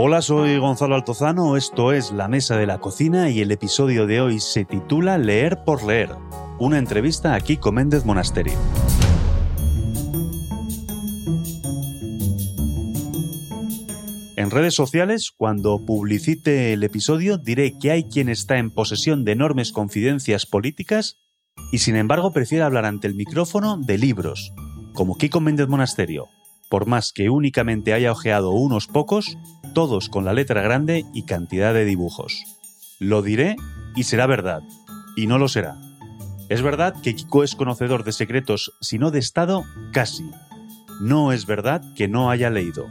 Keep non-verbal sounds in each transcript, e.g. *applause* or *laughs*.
Hola, soy Gonzalo Altozano, esto es La Mesa de la Cocina y el episodio de hoy se titula Leer por leer, una entrevista a Kiko Méndez Monasterio. En redes sociales, cuando publicite el episodio, diré que hay quien está en posesión de enormes confidencias políticas y sin embargo prefiere hablar ante el micrófono de libros, como Kiko Méndez Monasterio, por más que únicamente haya ojeado unos pocos, todos con la letra grande y cantidad de dibujos. Lo diré y será verdad, y no lo será. Es verdad que Kiko es conocedor de secretos, si no de Estado, casi. No es verdad que no haya leído.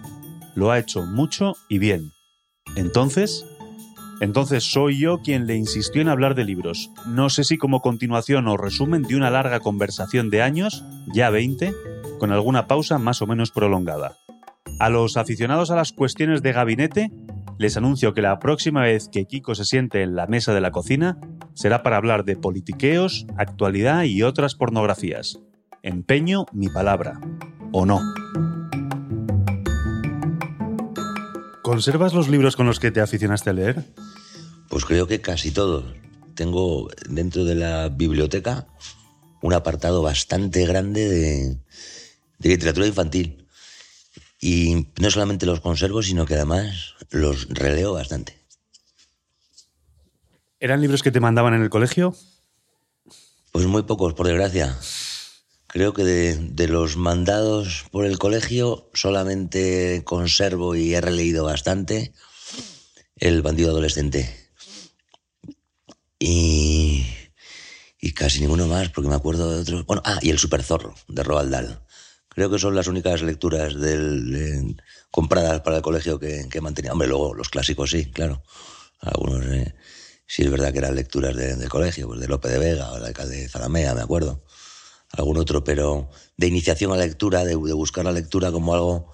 Lo ha hecho mucho y bien. Entonces, entonces soy yo quien le insistió en hablar de libros. No sé si como continuación o resumen de una larga conversación de años, ya 20, con alguna pausa más o menos prolongada. A los aficionados a las cuestiones de gabinete, les anuncio que la próxima vez que Kiko se siente en la mesa de la cocina será para hablar de politiqueos, actualidad y otras pornografías. Empeño mi palabra. ¿O no? ¿Conservas los libros con los que te aficionaste a leer? Pues creo que casi todos. Tengo dentro de la biblioteca un apartado bastante grande de, de literatura infantil. Y no solamente los conservo, sino que además los releo bastante. ¿Eran libros que te mandaban en el colegio? Pues muy pocos, por desgracia. Creo que de, los mandados por el colegio solamente conservo y he releído bastante El bandido adolescente. Y, y casi ninguno más, porque me acuerdo de otros. Bueno, ah, y El super zorro, de Roald Dahl. Creo que son las únicas lecturas del, compradas para el colegio que, que mantenía. Hombre, luego los clásicos sí, claro. Algunos eh, sí es verdad que eran lecturas del colegio, pues de Lope de Vega o de Zalamea, me acuerdo. Algún otro, pero de iniciación a lectura, de, buscar la lectura como algo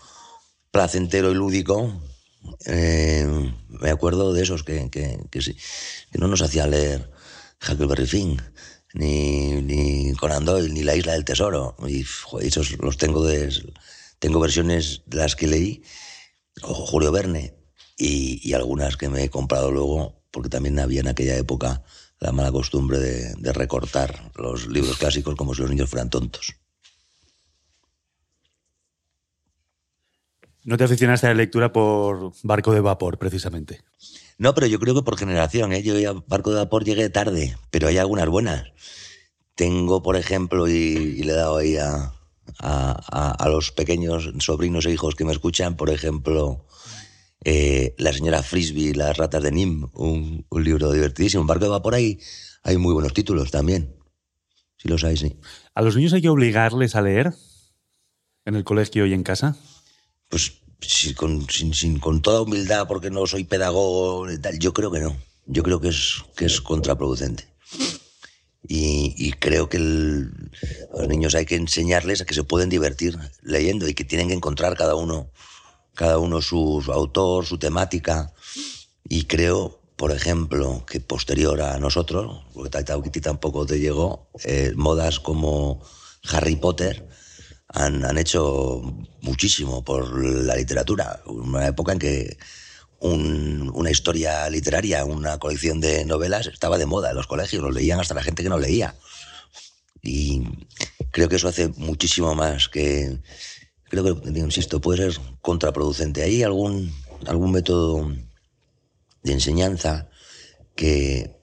placentero y lúdico, eh, me acuerdo de esos que, que, que, sí, que no nos hacía leer Huckleberry Finn ni, ni Conan Doyle, ni La Isla del Tesoro. Y esos los tengo de, tengo versiones de las que leí, o Julio Verne, y, algunas que me he comprado luego, porque también había en aquella época la mala costumbre de, de recortar los libros clásicos como si los niños fueran tontos. ¿No te aficionaste a la lectura por barco de vapor, precisamente? No, pero yo creo que por generación. ¿eh? Yo a barco de vapor llegué tarde, pero hay algunas buenas. Tengo, por ejemplo, y, le he dado ahí a, a, los pequeños sobrinos e hijos que me escuchan, por ejemplo, eh, La señora Frisbee, Las ratas de Nim, un, libro divertidísimo. Un barco de vapor hay, hay muy buenos títulos también. Si los hay, sí. ¿A los niños hay que obligarles a leer en el colegio y en casa? Pues con, sin, con toda humildad, porque no soy pedagogo y tal, yo creo que no. Yo creo que es, que es contraproducente. Y, creo que a los niños hay que enseñarles a que se pueden divertir leyendo y que tienen que encontrar cada uno, cada uno su, autor, su temática. Y creo, por ejemplo, que posterior a nosotros, porque Taita tampoco te llegó, eh, modas como Harry Potter han, hecho muchísimo por la literatura. Una época en que una historia literaria, una colección de novelas estaba de moda en los colegios, lo leían hasta la gente que no leía. Y creo que eso hace muchísimo más que... Creo que, insisto, puede ser contraproducente. ¿Hay algún, algún método de enseñanza que,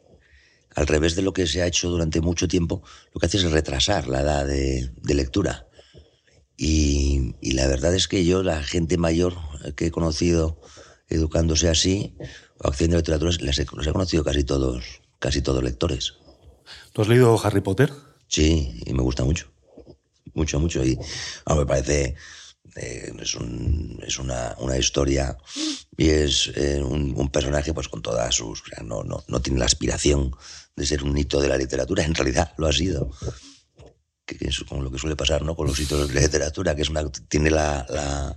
al revés de lo que se ha hecho durante mucho tiempo, lo que hace es retrasar la edad de, lectura? Y, y, la verdad es que yo, la gente mayor que he conocido educándose así, o accediendo a literatura, les he, los he conocido casi todos, casi todos lectores. ¿Tú has leído Harry Potter? Sí, y me gusta mucho. Mucho, mucho. Y me parece. Eh, es, es una, una, historia y es eh, un, personaje pues con todas sus... no, no, no tiene la aspiración de ser un hito de la literatura, en realidad lo ha sido. Que, es como lo que suele pasar ¿no? con los hitos de literatura, que es una, tiene la, la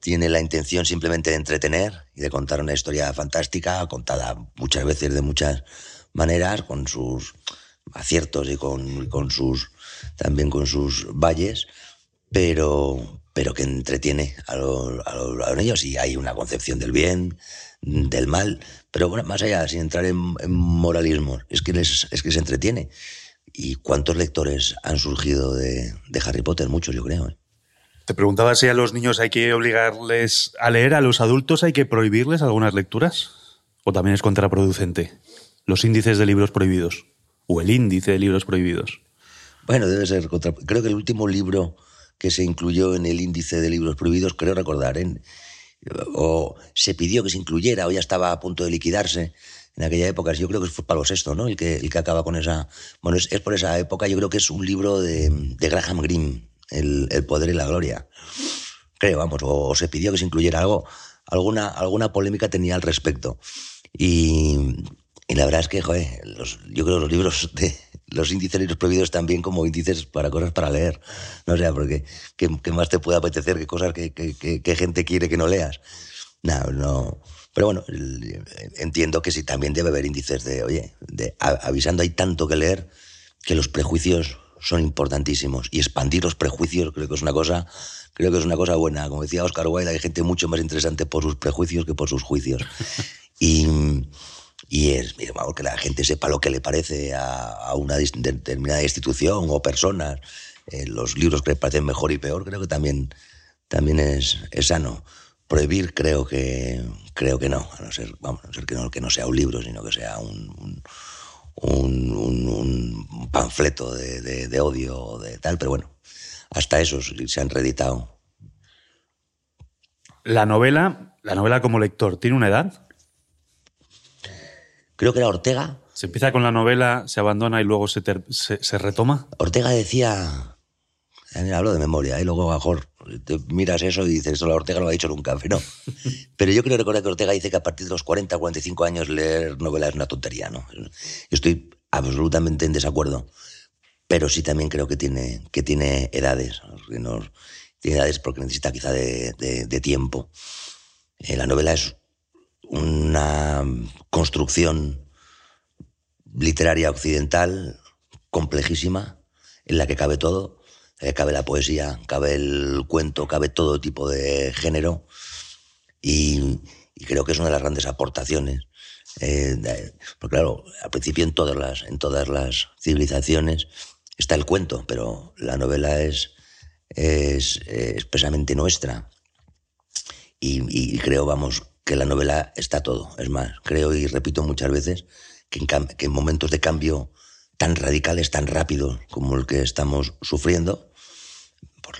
tiene la intención simplemente de entretener y de contar una historia fantástica, contada muchas veces de muchas maneras, con sus aciertos y con, con sus también con sus valles, pero, pero que entretiene a, los niños y hay una concepción del bien, del mal, pero bueno, más allá, sin entrar en, moralismo, es que, es que se entretiene. ¿Y cuántos lectores han surgido de, Harry Potter? Muchos, yo creo. ¿eh? Te preguntaba si a los niños hay que obligarles a leer, a los adultos hay que prohibirles algunas lecturas, o también es contraproducente. Los índices de libros prohibidos, o el índice de libros prohibidos. Bueno, debe ser contra... Creo que el último libro que se incluyó en el índice de libros prohibidos, creo recordar, ¿eh? o se pidió que se incluyera, o ya estaba a punto de liquidarse en aquella época. Yo creo que fue Pablo VI, ¿no? El que, el que acaba con esa. Bueno, es, por esa época, yo creo que es un libro de, de Graham Greene, el, el, poder y la gloria. Creo, vamos, o, se pidió que se incluyera algo. Alguna, alguna polémica tenía al respecto. Y, y la verdad es que, joder, los, yo creo que los libros de, los índices libros prohibidos también como índices para cosas para leer. No sé, porque ¿qué, más te puede apetecer que cosas que, que, gente quiere que no leas? No, no. Pero bueno, entiendo que sí también debe haber índices de, oye, de, avisando hay tanto que leer que los prejuicios son importantísimos y expandir los prejuicios creo que es una cosa creo que es una cosa buena como decía Oscar Wilde hay gente mucho más interesante por sus prejuicios que por sus juicios y y es vamos, que la gente sepa lo que le parece a, una determinada institución o personas. Eh, los libros que le parecen mejor y peor, creo que también, también es, es sano. Prohibir creo que, creo que no, a no ser, vamos, a no ser que, no, que no sea un libro, sino que sea un, un, un, panfleto de, de, de, odio o de tal, pero bueno, hasta esos se han reeditado. La novela, la novela como lector, ¿tiene una edad? creo que era Ortega. Se empieza con la novela, se abandona y luego se, se, retoma. Ortega decía, hablo de memoria, y luego mejor te miras eso y dices, eso la Ortega no lo ha dicho nunca, pero no. *laughs* Pero yo creo recordar que Ortega dice que a partir de los 40, 45 años leer novela es una tontería, ¿no? Yo estoy absolutamente en desacuerdo, pero sí también creo que tiene, que tiene edades, tiene edades porque necesita quizá de, de tiempo. Eh, la novela es una construcción literaria occidental complejísima en la que cabe todo, eh, cabe la poesía, cabe el cuento, cabe todo tipo de género y, creo que es una de las grandes aportaciones. Eh, porque claro, al principio en todas las, en todas las civilizaciones está el cuento, pero la novela es, es, expresamente nuestra. Y, y, creo, vamos, que la novela está todo. Es más, creo y repito muchas veces que en, momentos de cambio tan radicales, tan rápidos como el que estamos sufriendo,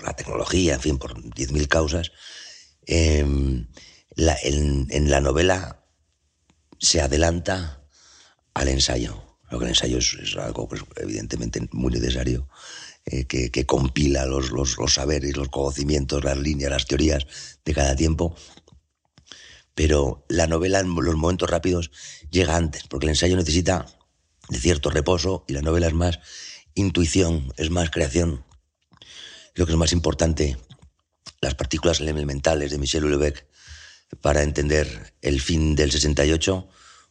la tecnología, en fin, por 10.000 causas, em, en, la novela se adelanta al ensayo. El ensayo es, algo pues, evidentemente muy necesario, eh, que, que, compila los, los, los saberes, los conocimientos, las líneas, las teorías de cada tiempo pero la novela en los momentos rápidos llega antes, porque el ensayo necesita de cierto reposo y la novela es más intuición, es más creación. Creo que es más importante las partículas elementales de Michel Houellebecq para entender el fin del 68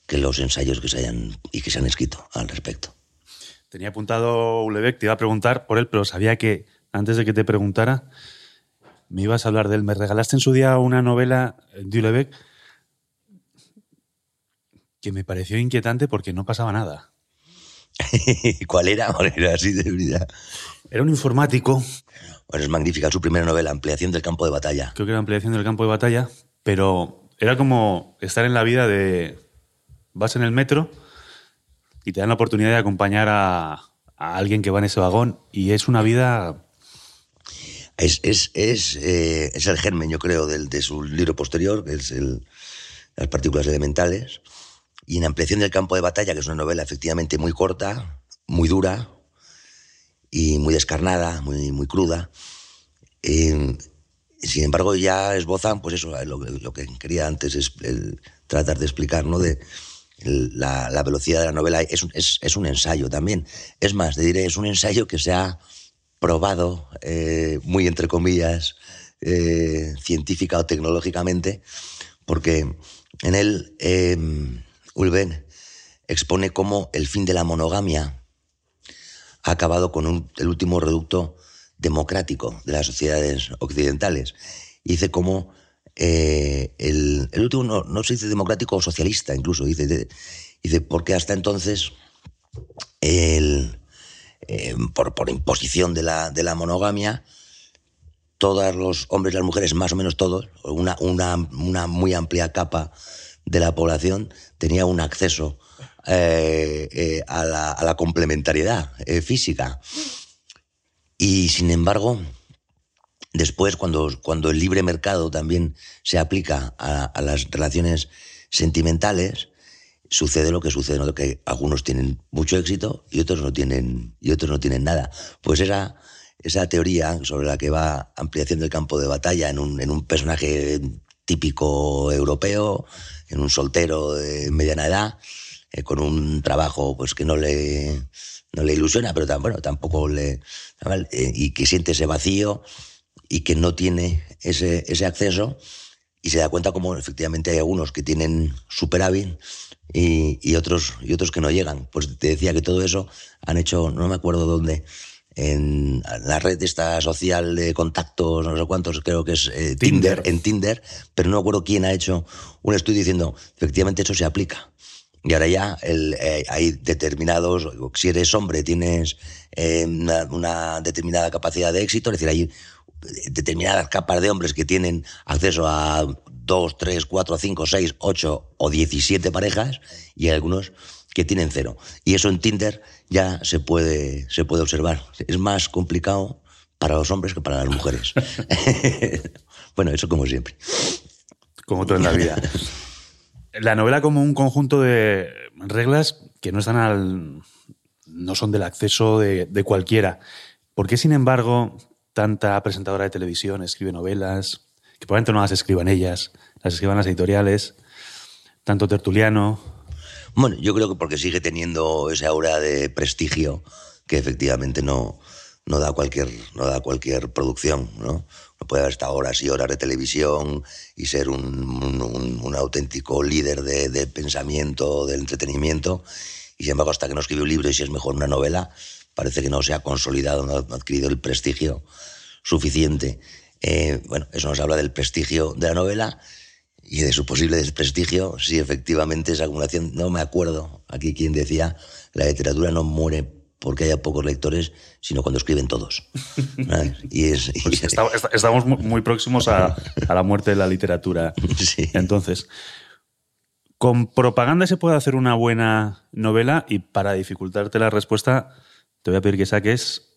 que los ensayos que se hayan y que se han escrito al respecto. Tenía apuntado Houellebecq, te iba a preguntar por él, pero sabía que antes de que te preguntara me ibas a hablar de él. Me regalaste en su día una novela de Houellebecq que me pareció inquietante porque no pasaba nada. *laughs* ¿Cuál era? Era así de verdad. Era un informático. Bueno, es magnífica su primera novela, Ampliación del campo de batalla. Creo que era Ampliación del campo de batalla, pero era como estar en la vida de... Vas en el metro y te dan la oportunidad de acompañar a, alguien que va en ese vagón y es una vida... Es, es, es, eh, es el germen, yo creo, del, de su libro posterior, que es el, Las partículas elementales y en Ampliación del campo de batalla, que es una novela efectivamente muy corta, muy dura y muy descarnada, muy, muy cruda, eh, sin embargo ya esbozan, pues eso, lo, que quería antes es tratar de explicar, ¿no? De la, velocidad de la novela es un, es, un, ensayo también. Es más, diré, es un ensayo que se ha probado, eh, muy entre comillas, eh, científica o tecnológicamente, porque en él Ulben expone cómo el fin de la monogamia ha acabado con el último reducto democrático de las sociedades occidentales. dice cómo eh, el, último no, se dice democrático o socialista, incluso, dice, dice porque hasta entonces, el, eh, por, por, imposición de la, de la monogamia, todos los hombres y las mujeres, más o menos todos, una, una, una muy amplia capa de la población tenía un acceso eh, a, la, a, la, complementariedad física. Y sin embargo, Después, cuando, cuando el libre mercado también se aplica a, las relaciones sentimentales, sucede lo que sucede, ¿no? que algunos tienen mucho éxito y otros no tienen, y otros no tienen nada. Pues esa, esa teoría sobre la que va ampliación del campo de batalla en un, en un personaje típico europeo, en un soltero de mediana edad, eh, con un trabajo pues que no le, no le ilusiona, pero bueno, tampoco le... Eh, y que siente ese vacío y que no tiene ese, ese acceso y se da cuenta como efectivamente hay algunos que tienen superávit y, y, otros, y otros que no llegan. Pues te decía que todo eso han hecho, no me acuerdo dónde, en la red esta social de contactos, no sé cuántos, creo que es eh, Tinder. en Tinder, pero no me acuerdo quién ha hecho un estudio diciendo, efectivamente eso se aplica. Y ahora ya el, eh, hay determinados, si eres hombre tienes eh, una, una, determinada capacidad de éxito, es decir, hay determinadas capas de hombres que tienen acceso a 2, 3, 4, 5, 6, 8 o 17 parejas y hay algunos que tienen cero. Y eso en Tinder ya se puede, se puede observar. Es más complicado para los hombres que para las mujeres. *laughs* bueno, eso como siempre. Como todo en la vida. La novela como un conjunto de reglas que no están al. no son del acceso de, de cualquiera. ¿Por qué, sin embargo, tanta presentadora de televisión escribe novelas, que probablemente no las escriban ellas, las escriban las editoriales, tanto tertuliano. Bueno, yo creo que porque sigue teniendo esa aura de prestigio que efectivamente no, no, da, cualquier, no da cualquier producción, ¿no? No puede haber estado horas y horas de televisión y ser un, un, auténtico líder de, pensamiento, del entretenimiento. Y sin embargo, hasta que no escribe un libro y si es mejor una novela, parece que no se ha consolidado, no ha adquirido el prestigio suficiente. Eh, bueno, eso nos habla del prestigio de la novela y de su posible desprestigio si efectivamente esa acumulación, no me acuerdo aquí quién decía, la literatura no muere porque haya pocos lectores, sino cuando escriben todos. *laughs* y es, pues estamos muy próximos a, a, la muerte de la literatura. *laughs* Sí. Entonces, con propaganda se puede hacer una buena novela y para dificultarte la respuesta, te voy a pedir que saques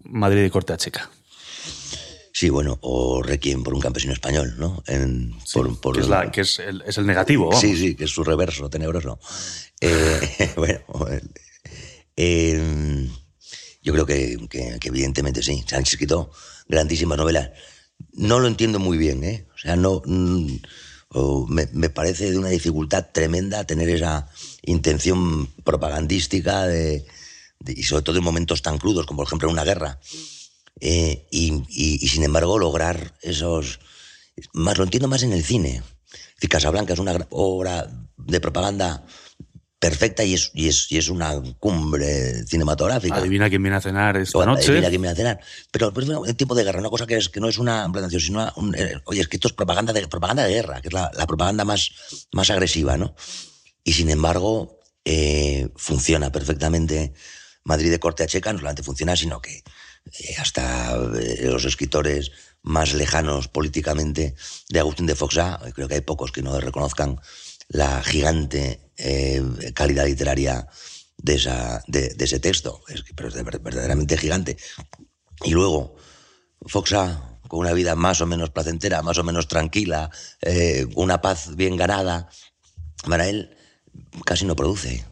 Madrid de corte a checa. Sí, bueno, o Requiem por un campesino español, ¿no? En, por, que, es, la, que es, el, es, el, negativo. Sí, sí, que es su reverso, tenebroso. eh, *laughs* bueno, eh, yo creo que, que, que, evidentemente sí, se han escrito grandísimas novelas. No lo entiendo muy bien, ¿eh? O sea, no... Mm, me, me, parece de una dificultad tremenda tener esa intención propagandística de, y sobre todo en momentos tan crudos como por ejemplo una guerra. Eh, y, y, sin embargo lograr esos... Más lo entiendo más en el cine. Casablanca es una obra de propaganda perfecta y es, y es, y es una cumbre cinematográfica. Adivina quién viene a cenar esta noche. Adivina quién viene a cenar. Pero, pero en tiempo de guerra, una cosa que, es, que no es una plantación, sino un, eh, oye, es que esto es propaganda de, propaganda de guerra, que es la, la propaganda más, más agresiva, ¿no? Y sin embargo, eh, funciona perfectamente Madrid de corte a checa no solamente funciona, sino que hasta eh, los escritores más lejanos políticamente de Agustín de Foxá, creo que hay pocos que no reconozcan la gigante eh, calidad literaria de, esa, de, ese texto, es pero es verdaderamente gigante. Y luego, Foxá, con una vida más o menos placentera, más o menos tranquila, una paz bien ganada, para él casi no produce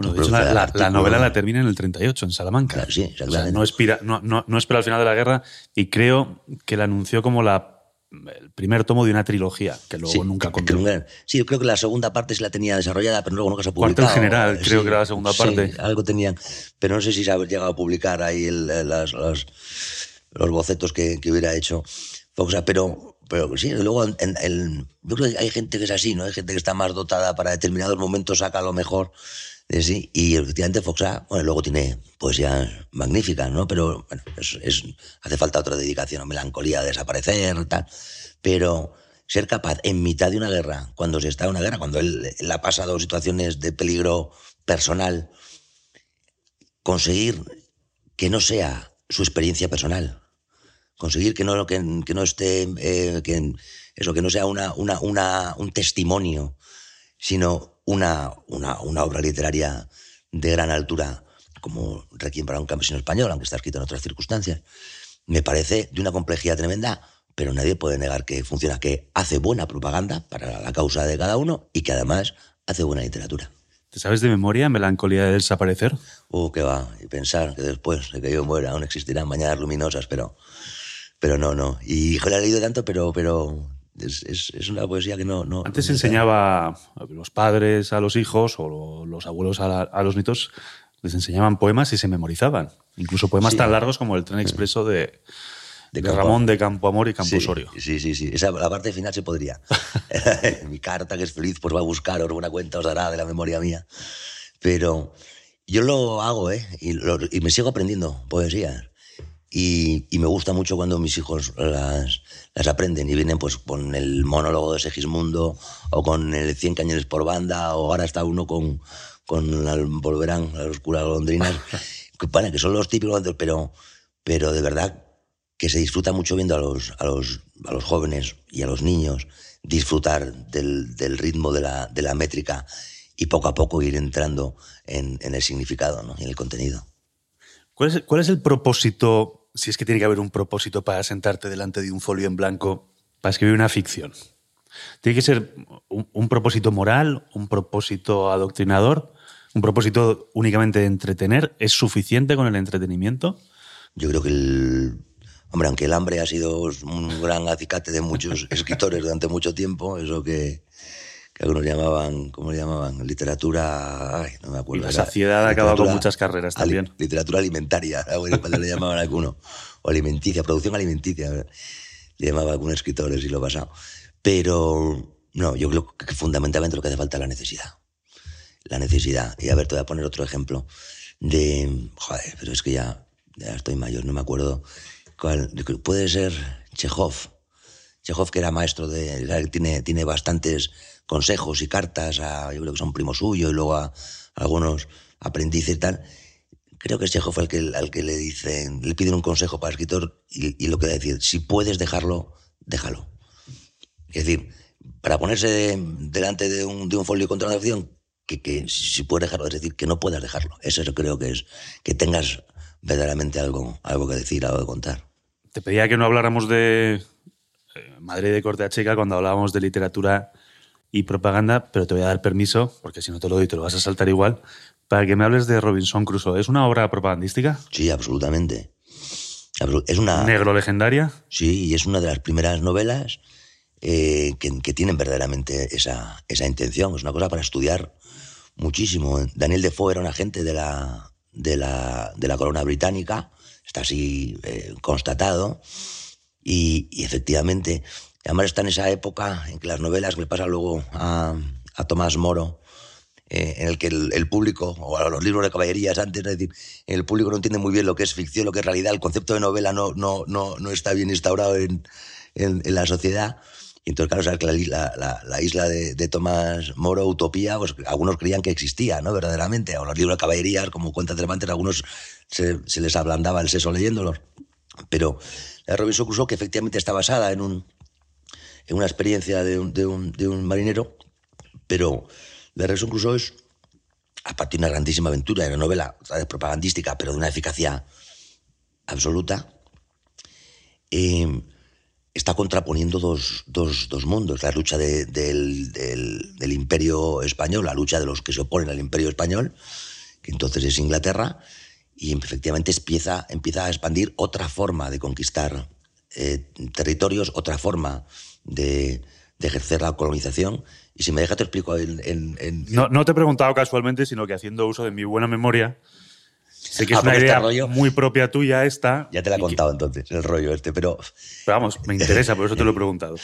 la, novela la termina en el 38, en Salamanca. sí, no, espera, no, no, espera al final de la guerra y creo que la anunció como la el primer tomo de una trilogía, que luego nunca contó. Sí, yo creo que la segunda parte se la tenía desarrollada, pero luego nunca se ha publicado. Cuarto general, creo que era la segunda parte. algo tenían, pero no sé si se ha llegado a publicar ahí los, bocetos que, hubiera hecho Foxa, pero pero sí, luego en, el, yo creo que hay gente que es así, ¿no? Hay gente que está más dotada para determinados momentos, saca lo mejor Y efectivamente Foxa, bueno, luego tiene poesía magnífica, ¿no? Pero bueno, es, hace falta otra dedicación, melancolía, desaparecer, tal. Pero ser capaz, en mitad de una guerra, cuando se está en una guerra, cuando él, ha pasado situaciones de peligro personal, conseguir que no sea su experiencia personal, conseguir que no, que, no esté, eh, que, eso, que no sea una, una, un testimonio, sino una, una, una, obra literaria de gran altura, como Requiem para un campesino español, aunque está escrito en otras circunstancias, me parece de una complejidad tremenda pero nadie puede negar que funciona, que hace buena propaganda para la causa de cada uno y que además hace buena literatura. ¿Te sabes de memoria Melancolía del desaparecer? Uh, qué va. Y pensar que después de que yo muera aún existirán mañanas luminosas, pero, pero no, no. Y hijo, la he leído tanto, pero, pero es, es, una poesía que no... no Antes enseñaba a los padres a los hijos o los abuelos a, a los nietos, les enseñaban poemas y se memorizaban. Incluso poemas tan largos como el tren expreso de, de, Ramón de Campo Amor y Campo Osorio. Sí, sí, sí. Esa, la parte final se podría. *laughs* *laughs* Mi carta, que es feliz, pues va a buscar una cuenta, os dará de la memoria mía. Pero yo lo hago, ¿eh? Y, me sigo aprendiendo poesías. Y, me gusta mucho cuando mis hijos las, las, aprenden y vienen pues con el monólogo de Segismundo o con el Cien cañones por banda o ahora está uno con, con la, Volverán, las oscuras golondrinas, *laughs* que, bueno, que son los típicos, pero, pero de verdad que se disfruta mucho viendo a los, a los, a los jóvenes y a los niños disfrutar del, del ritmo de la, de la, métrica y poco a poco ir entrando en, en el significado ¿no? y en el contenido. ¿Cuál es, ¿Cuál es el propósito, si es que tiene que haber un propósito para sentarte delante de un folio en blanco para escribir una ficción? ¿Tiene que ser un, un propósito moral, un propósito adoctrinador, un propósito únicamente de entretener? ¿Es suficiente con el entretenimiento? Yo creo que el Hombre, aunque el hambre ha sido un gran acicate de muchos *laughs* escritores durante mucho tiempo, eso que, que algunos llamaban, ¿cómo le llamaban? Literatura, ay, no me acuerdo. Y la saciedad ha acabado con muchas carreras también. literatura alimentaria, *laughs* le llamaban a alguno. O alimenticia, producción alimenticia, le llamaba a algunos escritores y lo pasado. Pero no, yo creo que fundamentalmente lo que hace falta es la necesidad. La necesidad. Y a ver, te voy a poner otro ejemplo de, joder, pero es que ya, ya estoy mayor, no me acuerdo puede ser Chekhov. Chekhov, que era maestro de. Tiene, tiene bastantes consejos y cartas a. Yo creo que son primo suyo y luego a, algunos aprendices y tal. Creo que es Chekhov el que, al que le dicen, le piden un consejo para el escritor y, lo que da decir, si puedes dejarlo, déjalo. Es decir, para ponerse delante de un, de un folio contra una acción, que, que si puedes dejarlo, es decir, que no puedas dejarlo. Eso creo que es, que tengas verdaderamente algo, algo que decir, algo que contar. Te pedía que no habláramos de eh, Madrid de Corte Chica cuando hablábamos de literatura y propaganda, pero te voy a dar permiso, porque si no te lo doy te lo vas a saltar igual, para que me hables de Robinson Crusoe. ¿Es una obra propagandística? Sí, absolutamente. Es una... ¿Negro legendaria? Sí, y es una de las primeras novelas eh, que, tienen verdaderamente esa, esa intención. Es una cosa para estudiar muchísimo. Daniel Defoe era un agente de la, de la, de la corona británica está así eh, constatado. Y, efectivamente, además está en esa época en que las novelas, me pasa luego a, a Tomás Moro, eh, en el que el, público, o a los libros de caballerías antes, es decir, el público no entiende muy bien lo que es ficción, lo que es realidad, el concepto de novela no, no, no, no está bien instaurado en, en, la sociedad. Y entonces, claro, sabes la, la, la, isla de, de, Tomás Moro, Utopía, pues algunos creían que existía, ¿no? Verdaderamente. O los libros de caballerías, como Cuentas de Levantes, algunos se, les ablandaba el seso leyéndolos. Pero la Robinson Crusoe, que efectivamente está basada en, un, en una experiencia de un, de, de marinero, pero la Robinson Crusoe es, aparte de una grandísima aventura, de una novela propagandística, pero de una eficacia absoluta, eh, está contraponiendo dos, dos, dos, mundos, la lucha del, imperio español, la lucha de los que se oponen al imperio español, que entonces es Inglaterra, y efectivamente empieza, a expandir otra forma de conquistar eh, territorios, otra forma de, ejercer la colonización. Y si me deja te explico en... No, no, te he preguntado casualmente, sino que haciendo uso de mi buena memoria, Sé que es una idea muy propia tuya esta. Ya te la he contado entonces, el rollo este, pero... pero... vamos, me interesa, por eso te lo he preguntado.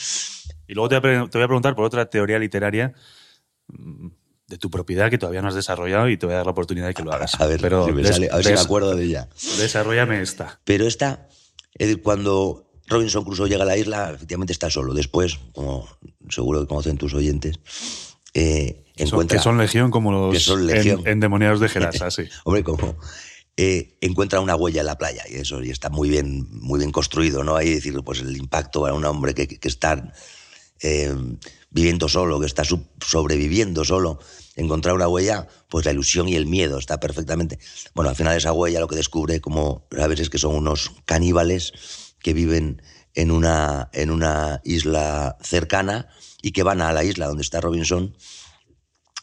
Y luego te voy a preguntar por otra teoría literaria mm, de tu propiedad que todavía no has desarrollado y te voy a dar la oportunidad de que lo hagas. A ver, Pero me, sale, a ver si me acuerdo de ella. Desarrollame esta. Pero esta, cuando Robinson Crusoe llega a la isla, efectivamente está solo. Después, como seguro que conocen tus oyentes, eh, encuentra... Que son legión como los son endemoniados de Gerasa, *laughs* sí. Hombre, como... Eh, encuentra una huella en la playa y eso y está muy bien muy bien construido no ahí decir pues el impacto para un hombre que, que está eh, viviendo solo, que está sobreviviendo solo, encontrar una huella, pues la ilusión y el miedo está perfectamente. Bueno, al final esa huella lo que descubre, como sabes, es que son unos caníbales que viven en una, en una isla cercana y que van a la isla donde está Robinson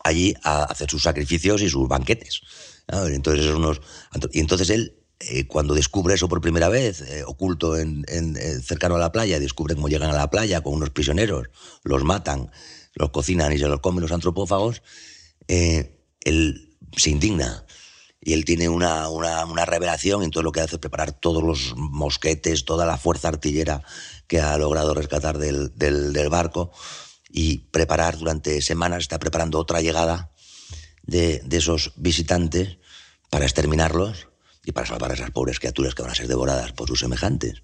allí a hacer sus sacrificios y sus banquetes. Entonces, unos, y entonces él eh, cuando descubre eso por primera vez, eh, oculto en, eh, cercano a la playa, descubre cómo llegan a la playa con unos prisioneros, los matan, los cocinan y se los comen los antropófagos, él se indigna. Y él tiene una, una, revelación y entonces lo que hace es preparar todos los mosquetes, toda la fuerza artillera que ha logrado rescatar del, del, barco y preparar durante semanas, está preparando otra llegada de, de esos visitantes para exterminarlos y para salvar a esas pobres criaturas que van a ser devoradas por sus semejantes.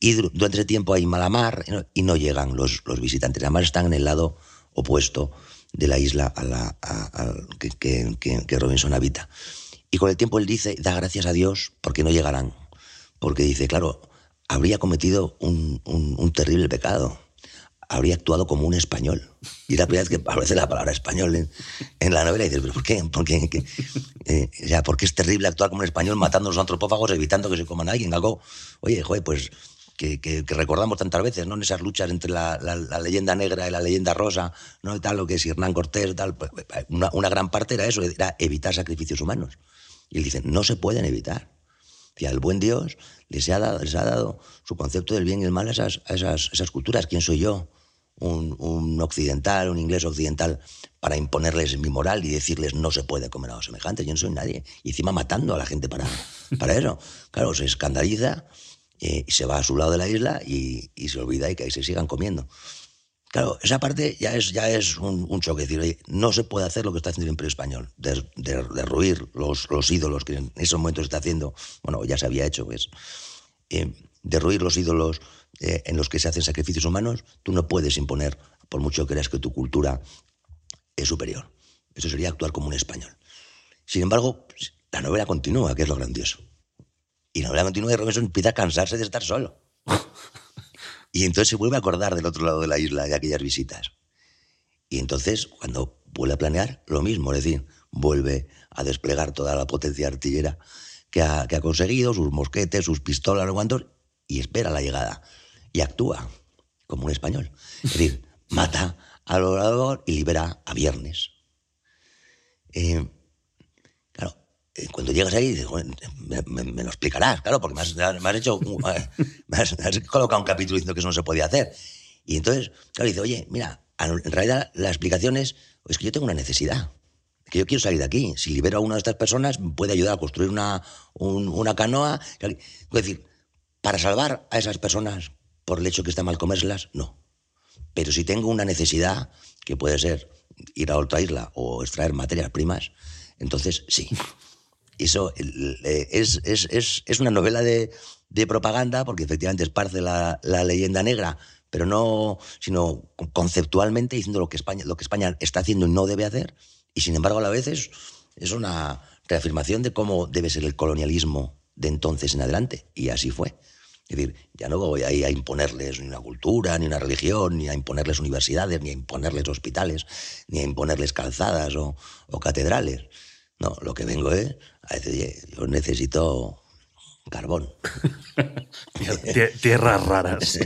Y durante ese tiempo hay mala mar y no llegan los, los visitantes. Además están en el lado opuesto de la isla a la, que, que, Robinson habita. Y con el tiempo él dice, da gracias a Dios porque no llegarán. Porque dice, claro, habría cometido un, un terrible pecado habría actuado como un español. Y la primera vez que aparece la palabra español en, la novela y dices, ¿por qué? ¿Por qué, eh, porque es terrible actuar como un español matando a los antropófagos, evitando que se coman a alguien. Algo, oye, joder, pues que, recordamos tantas veces, ¿no? En esas luchas entre la, leyenda negra y la leyenda rosa, ¿no? Y tal, lo que es Hernán Cortés, tal. Pues, pues, una, gran parte era eso, era evitar sacrificios humanos. Y él dice, no se pueden evitar. Y al buen Dios les ha dado, su concepto del bien y el mal a esas culturas. ¿Quién soy yo? un, occidental, un inglés occidental, para imponerles mi moral y decirles no se puede comer a los semejantes, yo no soy nadie. Y encima matando a la gente para, para eso. Claro, se escandaliza eh, y se va a su lado de la isla y, se olvida y que ahí se sigan comiendo. Claro, esa parte ya es, ya es un, choque. decir, no se puede hacer lo que está haciendo el Imperio Español, de, derruir los, los ídolos que en esos momentos está haciendo, bueno, ya se había hecho, pues, eh, derruir los ídolos eh, en los que se hacen sacrificios humanos, tú no puedes imponer, por mucho que creas que tu cultura es superior. Eso sería actuar como un español. Sin embargo, la novela continúa, que es lo grandioso. Y la novela continúa y Robinson empieza a cansarse de estar solo. y entonces se vuelve a acordar del otro lado de la isla, de aquellas visitas. Y entonces, cuando vuelve a planear, lo mismo, es decir, vuelve a desplegar toda la potencia artillera que ha, conseguido, sus mosquetes, sus pistolas, cuantos, y espera la llegada y actúa como un español. Es decir, mata al orador y libera a Viernes. Eh, cuando llegas ahí, me, lo explicarás, claro, porque me has, hecho, *laughs* me has, colocado un capítulo diciendo que eso no se podía hacer. Y entonces, claro, dice, oye, mira, en realidad la explicación es, es que yo tengo una necesidad que yo quiero salir de aquí. Si libero a una de estas personas, puede ayudar a construir una, una canoa. Es decir, para salvar a esas personas por el hecho que está mal comérselas, no. Pero si tengo una necesidad, que puede ser ir a otra isla o extraer materias primas, entonces sí. *laughs* Eso es, una novela de, propaganda porque efectivamente esparce la, la, leyenda negra, pero no, sino conceptualmente diciendo lo que, España, lo que España está haciendo y no debe hacer. Y sin embargo, a la vez es, es una reafirmación de cómo debe ser el colonialismo de entonces en adelante. Y así fue. Es decir, ya no voy ahí a imponerles ni una cultura, ni una religión, ni a imponerles universidades, ni a imponerles hospitales, ni a imponerles calzadas o, catedrales. No, lo que vengo es a decir, yo necesito carbón. *laughs* Tierras raras.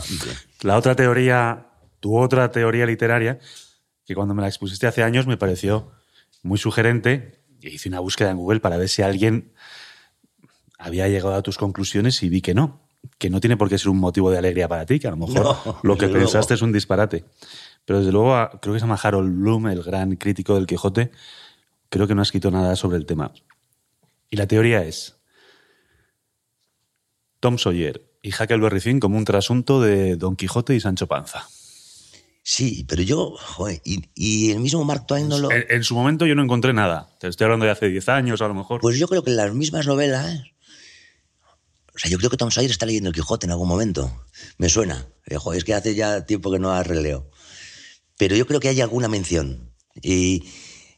*laughs* La otra teoría, tu otra teoría literaria, que cuando me la expusiste hace años me pareció muy sugerente, y hice una búsqueda en Google para ver si alguien había llegado a tus conclusiones y vi que no, que no tiene por qué ser un motivo de alegría para ti, que a lo mejor lo que pensaste es un disparate. Pero desde luego, creo que se llama Harold Bloom, el gran crítico del Quijote, creo que no ha escrito nada sobre el tema. Y la teoría es Tom Sawyer y Huckleberry Finn como un trasunto de Don Quijote y Sancho Panza. Sí, pero yo, joder, y, el mismo Mark Twain no lo... En, su momento yo no encontré nada. Te estoy hablando de hace 10 años a lo mejor. Pues yo creo que en las mismas novelas... O sea, yo creo que Tom Sawyer está leyendo el Quijote en algún momento. Me suena. Eh, joder, es que hace ya tiempo que no releo. Pero yo creo que hay alguna mención. Y,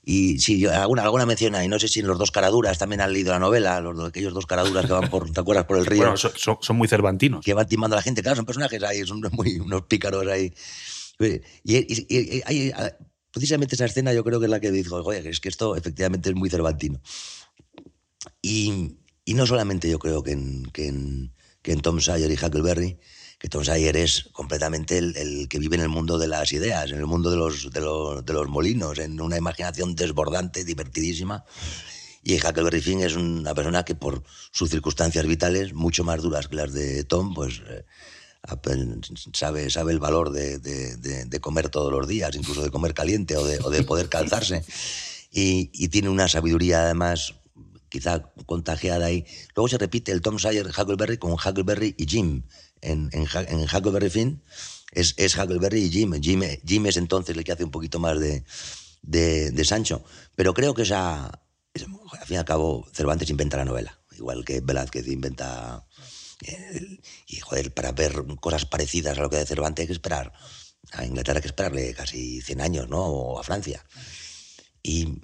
y yo, alguna, alguna mención hay. No sé si en los dos caraduras también han leído la novela, los, aquellos dos caraduras que van por, ¿te acuerdas? Por el río. Bueno, son, son, muy cervantinos. Que van timando a la gente. Claro, son personajes ahí, son muy, unos pícaros ahí. Y, hay, precisamente esa escena yo creo que es la que dijo, oye, es que esto efectivamente es muy cervantino. Y, y no solamente yo creo que en, que en, que en Tom Sawyer y Huckleberry, Tom Sawyer es completamente el, que vive en el mundo de las ideas, en el mundo de los, molinos, en una imaginación desbordante, divertidísima. Y Huckleberry Finn es una persona que por sus circunstancias vitales, mucho más duras que las de Tom, pues... Eh, sabe, sabe el valor de, comer todos los días, incluso de comer caliente o de, poder calzarse. Y, y, tiene una sabiduría además quizá contagiada ahí. Luego se repite el Tom Sawyer Huckleberry con Huckleberry y Jim. En, en, en Huckleberry Finn es, es, Huckleberry y Jim. Jim. Jim. es entonces el que hace un poquito más de, de, Sancho. Pero creo que esa, al fin y al cabo, Cervantes inventa la novela, igual que Velázquez inventa y joder, para ver cosas parecidas a lo que de Cervantes hay que esperar. A Inglaterra hay que esperarle casi 100 años, ¿no? O a Francia. Y,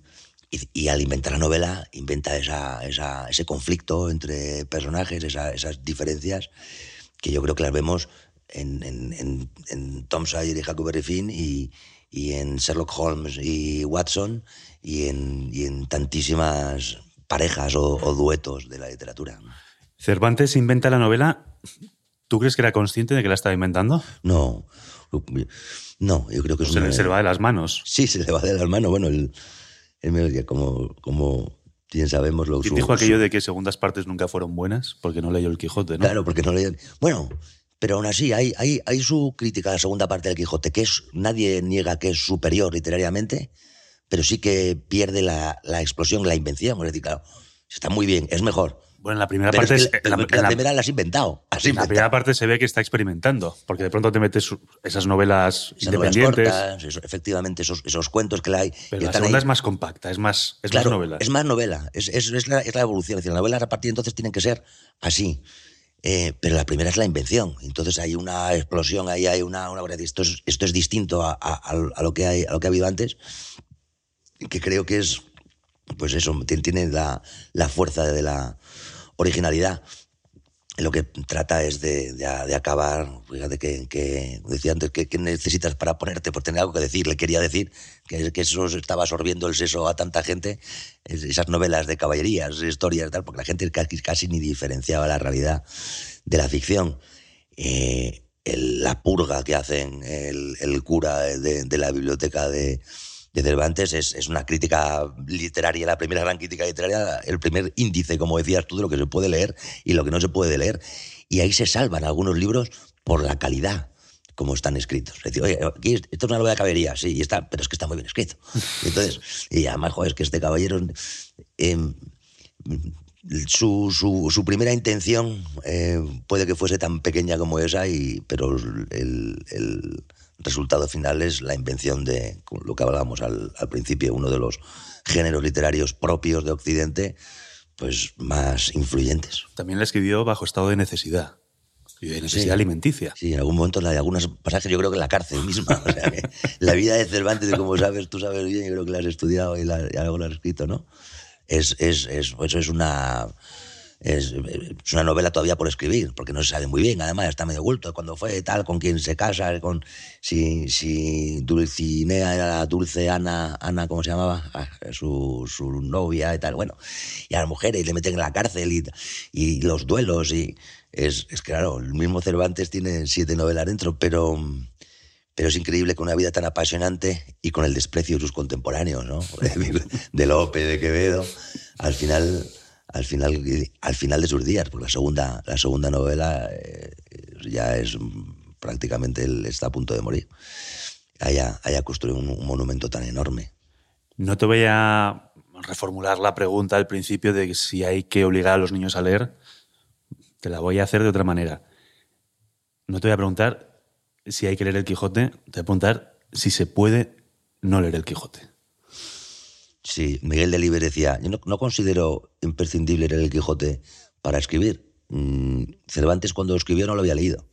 y, al inventar la novela, inventa esa, esa, ese conflicto entre personajes, esas diferencias, que yo creo que las vemos en, en, en, Tom Sawyer y Huckleberry Finn y, y, en Sherlock Holmes y Watson y en, y en tantísimas parejas o, o duetos de la literatura. Cervantes inventa la novela. ¿Tú crees que era consciente de que la estaba inventando? No. No, yo creo que se, le va de las manos. Sí, se le va de las manos. Bueno, el, el como, como bien sabemos, lo ¿Quién dijo aquello de que segundas partes nunca fueron buenas? Porque no leyó el Quijote, ¿no? Claro, porque no leyó. Bueno, pero aún así hay, hay, hay su crítica a la segunda parte del Quijote, que es, nadie niega que es superior literariamente, pero sí que pierde la, la explosión, la invención. Es decir, claro, está muy bien, es mejor bueno, en la primera parte. Es la, primera la has inventado. en la primera parte se ve que está experimentando, porque de pronto te metes esas novelas independientes. efectivamente, esos, esos, cuentos que hay. Pero la segunda es más compacta, es más, es más novela. Es más novela, es, es, es, la, evolución. Es decir, las novelas a partir de entonces tienen que ser así. Eh, pero la primera es la invención. Entonces hay una explosión, ahí hay una. una esto, es, esto es distinto a, a, a, lo que hay, a lo que ha habido antes, que creo que es. Pues eso, tiene la, la fuerza de la, originalidad. Lo que trata es de, de, acabar, fíjate que, que decía antes, que, necesitas para ponerte, por tener algo que decir. Le quería decir que, que eso estaba absorbiendo el seso a tanta gente, esas novelas de caballerías, historias, tal, porque la gente casi, casi ni diferenciaba la realidad de la ficción. Eh, la purga que hacen el, cura de, de la biblioteca de, de Cervantes es, es, una crítica literaria, la primera gran crítica literaria, el primer índice, como decías tú, de lo que se puede leer y lo que no se puede leer. Y ahí se salvan algunos libros por la calidad como están escritos. Es decir, oye, aquí esto es una novela de caballería, sí, y está, pero es que está muy bien escrito. Y *laughs* entonces, y además, joder, es que este caballero... Eh, su, su, su, primera intención eh, puede que fuese tan pequeña como esa, y, pero el, el, resultado final es la invención de lo que hablábamos al, al principio, uno de los géneros literarios propios de Occidente, pues más influyentes. También la escribió bajo estado de necesidad. De necesidad alimenticia. Sí, en algún momento, en algunos pasajes, yo creo que en la cárcel misma. *laughs* la vida de Cervantes, como sabes, tú sabes bien, yo creo que la has estudiado y, la, y algo lo has escrito, ¿no? Es, es, es, pues es una es, una novela todavía por escribir, porque no se sabe muy bien, además está medio oculto, cuando fue tal, con quién se casa, con si, si Dulcinea era la dulce Ana, Ana ¿cómo se llamaba? Ah, su, su, novia y tal, bueno, y a las mujeres le meten en la cárcel y, y los duelos, y es, es claro, el mismo Cervantes tiene siete novelas dentro, pero pero es increíble con una vida tan apasionante y con el desprecio de sus contemporáneos, ¿no? *laughs* De Lope, de Quevedo, al final al final, al final de sus días, porque la segunda, la segunda novela eh, ya es prácticamente él está a punto de morir. Haya, haya construido un, monumento tan enorme. No te voy a. reformular la pregunta al principio de si hay que obligar a los niños a leer. Te la voy a hacer de otra manera. No te voy a preguntar si hay que leer el Quijote, te voy a preguntar si se puede no leer el Quijote. Sí, Miguel Delibes decía, yo no, considero imprescindible leer el Quijote para escribir. Mm, Cervantes cuando lo escribió no lo había leído.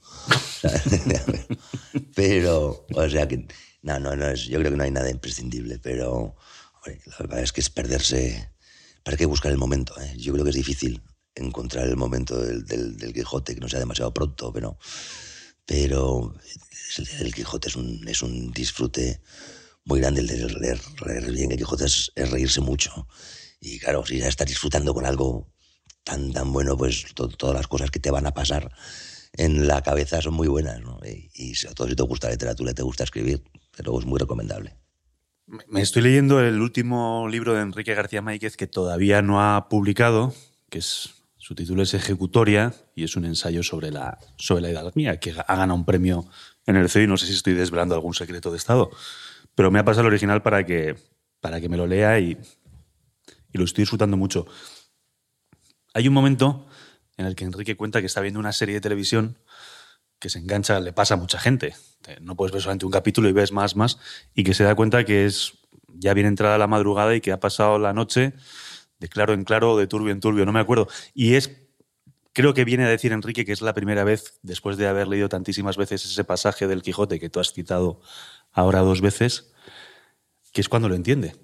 *laughs* pero, o sea que, no, no, no, yo creo que no hay nada imprescindible, pero la verdad es que es perderse, para que buscar el momento. ¿eh? Yo creo que es difícil encontrar el momento del, del, Quijote, que no sea demasiado pronto, pero, pero el Quijote es un, es un disfrute muy grande el de leer, leer bien el Quijote es, reírse mucho. Y claro, si ya estás disfrutando con algo tan, tan bueno, pues todas las cosas que te van a pasar en la cabeza son muy buenas. ¿no? Y, y, sobre todo si te gusta la literatura, te gusta escribir, pero es muy recomendable. Me estoy leyendo el último libro de Enrique García Máquez que todavía no ha publicado, que es su título es Ejecutoria y es un ensayo sobre la, sobre la hidalguía, que ha ganado un premio en el CEDI. No sé si estoy desvelando algún secreto de Estado, pero me ha pasado el original para que, para que me lo lea y, y lo estoy disfrutando mucho. Hay un momento en el que Enrique cuenta que está viendo una serie de televisión que se engancha, le pasa a mucha gente. No puedes ver solamente un capítulo y ves más, más, y que se da cuenta que es ya bien entrada la madrugada y que ha pasado la noche de claro en claro de turbio en turbio, no me acuerdo. Y es, creo que viene a decir Enrique que es la primera vez, después de haber leído tantísimas veces ese pasaje del Quijote que tú has citado ahora dos veces, que es cuando lo entiende.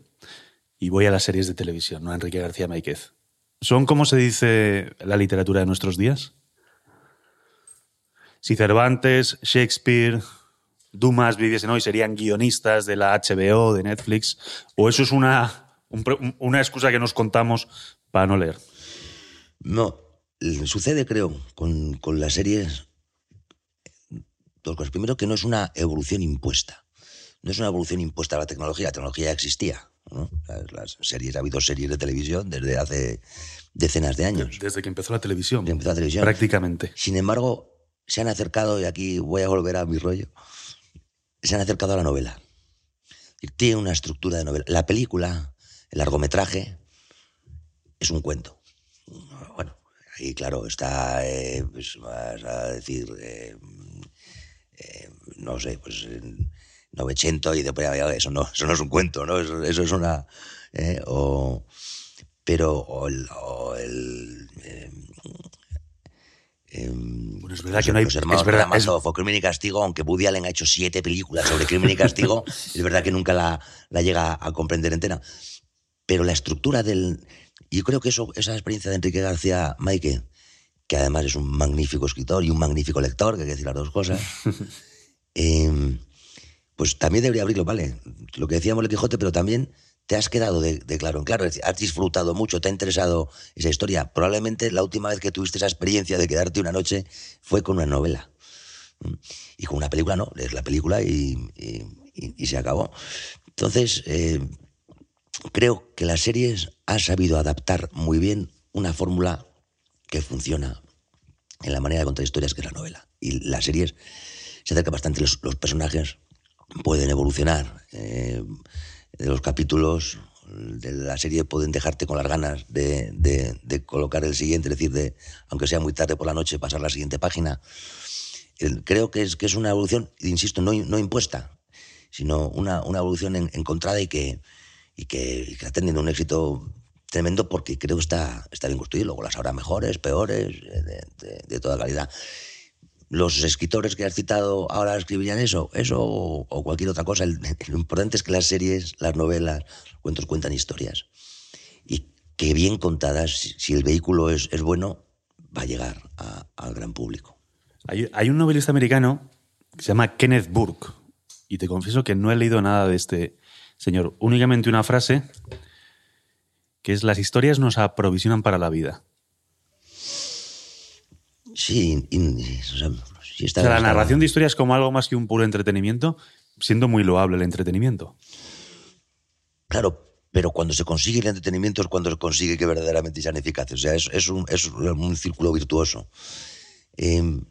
Y voy a las series de televisión, ¿no? Enrique García Máquez. ¿Son como se dice la literatura de nuestros días? Si Cervantes, Shakespeare, Dumas viviesen hoy, serían guionistas de la HBO, de Netflix, o eso es una, una excusa que nos contamos para no leer. No, sucede, creo, con, con las series. Primero, que no es una evolución impuesta no es una evolución impuesta a la tecnología, la tecnología ya existía. Las, series, ha habido series de televisión desde hace decenas de años. Desde que empezó la televisión. Desde empezó la televisión. Prácticamente. Sin embargo, se han acercado, y aquí voy a volver a mi rollo, se han acercado a la novela. Tiene una estructura de novela. La película, el largometraje, es un cuento. Bueno, ahí claro, está, eh, pues, vas a decir, eh, eh, no sé, pues 900 y después eso no, eso no es un cuento, ¿no? Eso, es una... ¿eh? o, pero o el... eh, bueno, es verdad que no hay... Los hermanos es verdad, es... Crimen y Castigo, aunque Woody Allen ha hecho siete películas sobre Crimen y Castigo, *laughs* es verdad que nunca la, la, llega a comprender entera. Pero la estructura del... Yo creo que eso, esa experiencia de Enrique García Maike, que además es un magnífico escritor y un magnífico lector, que hay que decir las dos cosas, *laughs* eh, pues también debería abrirlo, ¿vale? Lo que decíamos el Quijote, pero también te has quedado de, claro en claro, has disfrutado mucho, te ha interesado esa historia. Probablemente la última vez que tuviste esa experiencia de quedarte una noche fue con una novela. Y con una película no, es la película y, se acabó. Entonces, eh, creo que las series han sabido adaptar muy bien una fórmula que funciona en la manera de contar historias que es la novela. Y las series se acercan bastante los, los personajes pueden evolucionar. Eh, de los capítulos de la serie pueden dejarte con las ganas de, de, colocar el siguiente, es decir, de, aunque sea muy tarde por la noche, pasar la siguiente página. creo que es, que es una evolución, insisto, no, no impuesta, sino una, una evolución encontrada y que, y que, está teniendo un éxito tremendo porque creo que está, está bien construido. Luego las habrá mejores, peores, de, de toda calidad los escritores que has citado ahora escribirían eso, eso o, cualquier otra cosa. lo importante es que las series, las novelas, cuentos cuentan historias. Y que bien contadas, si, el vehículo es, es, bueno, va a llegar al gran público. Hay, hay, un novelista americano que se llama Kenneth Burke, y te confieso que no he leído nada de este señor, únicamente una frase que es las historias nos aprovisionan para la vida. Sí, o sea, la narración de historias como algo más que un puro entretenimiento, siendo muy loable el entretenimiento. Claro, pero cuando se consigue el entretenimiento es cuando se consigue que verdaderamente sean eficaces. O sea, es, un, un, círculo virtuoso. Em,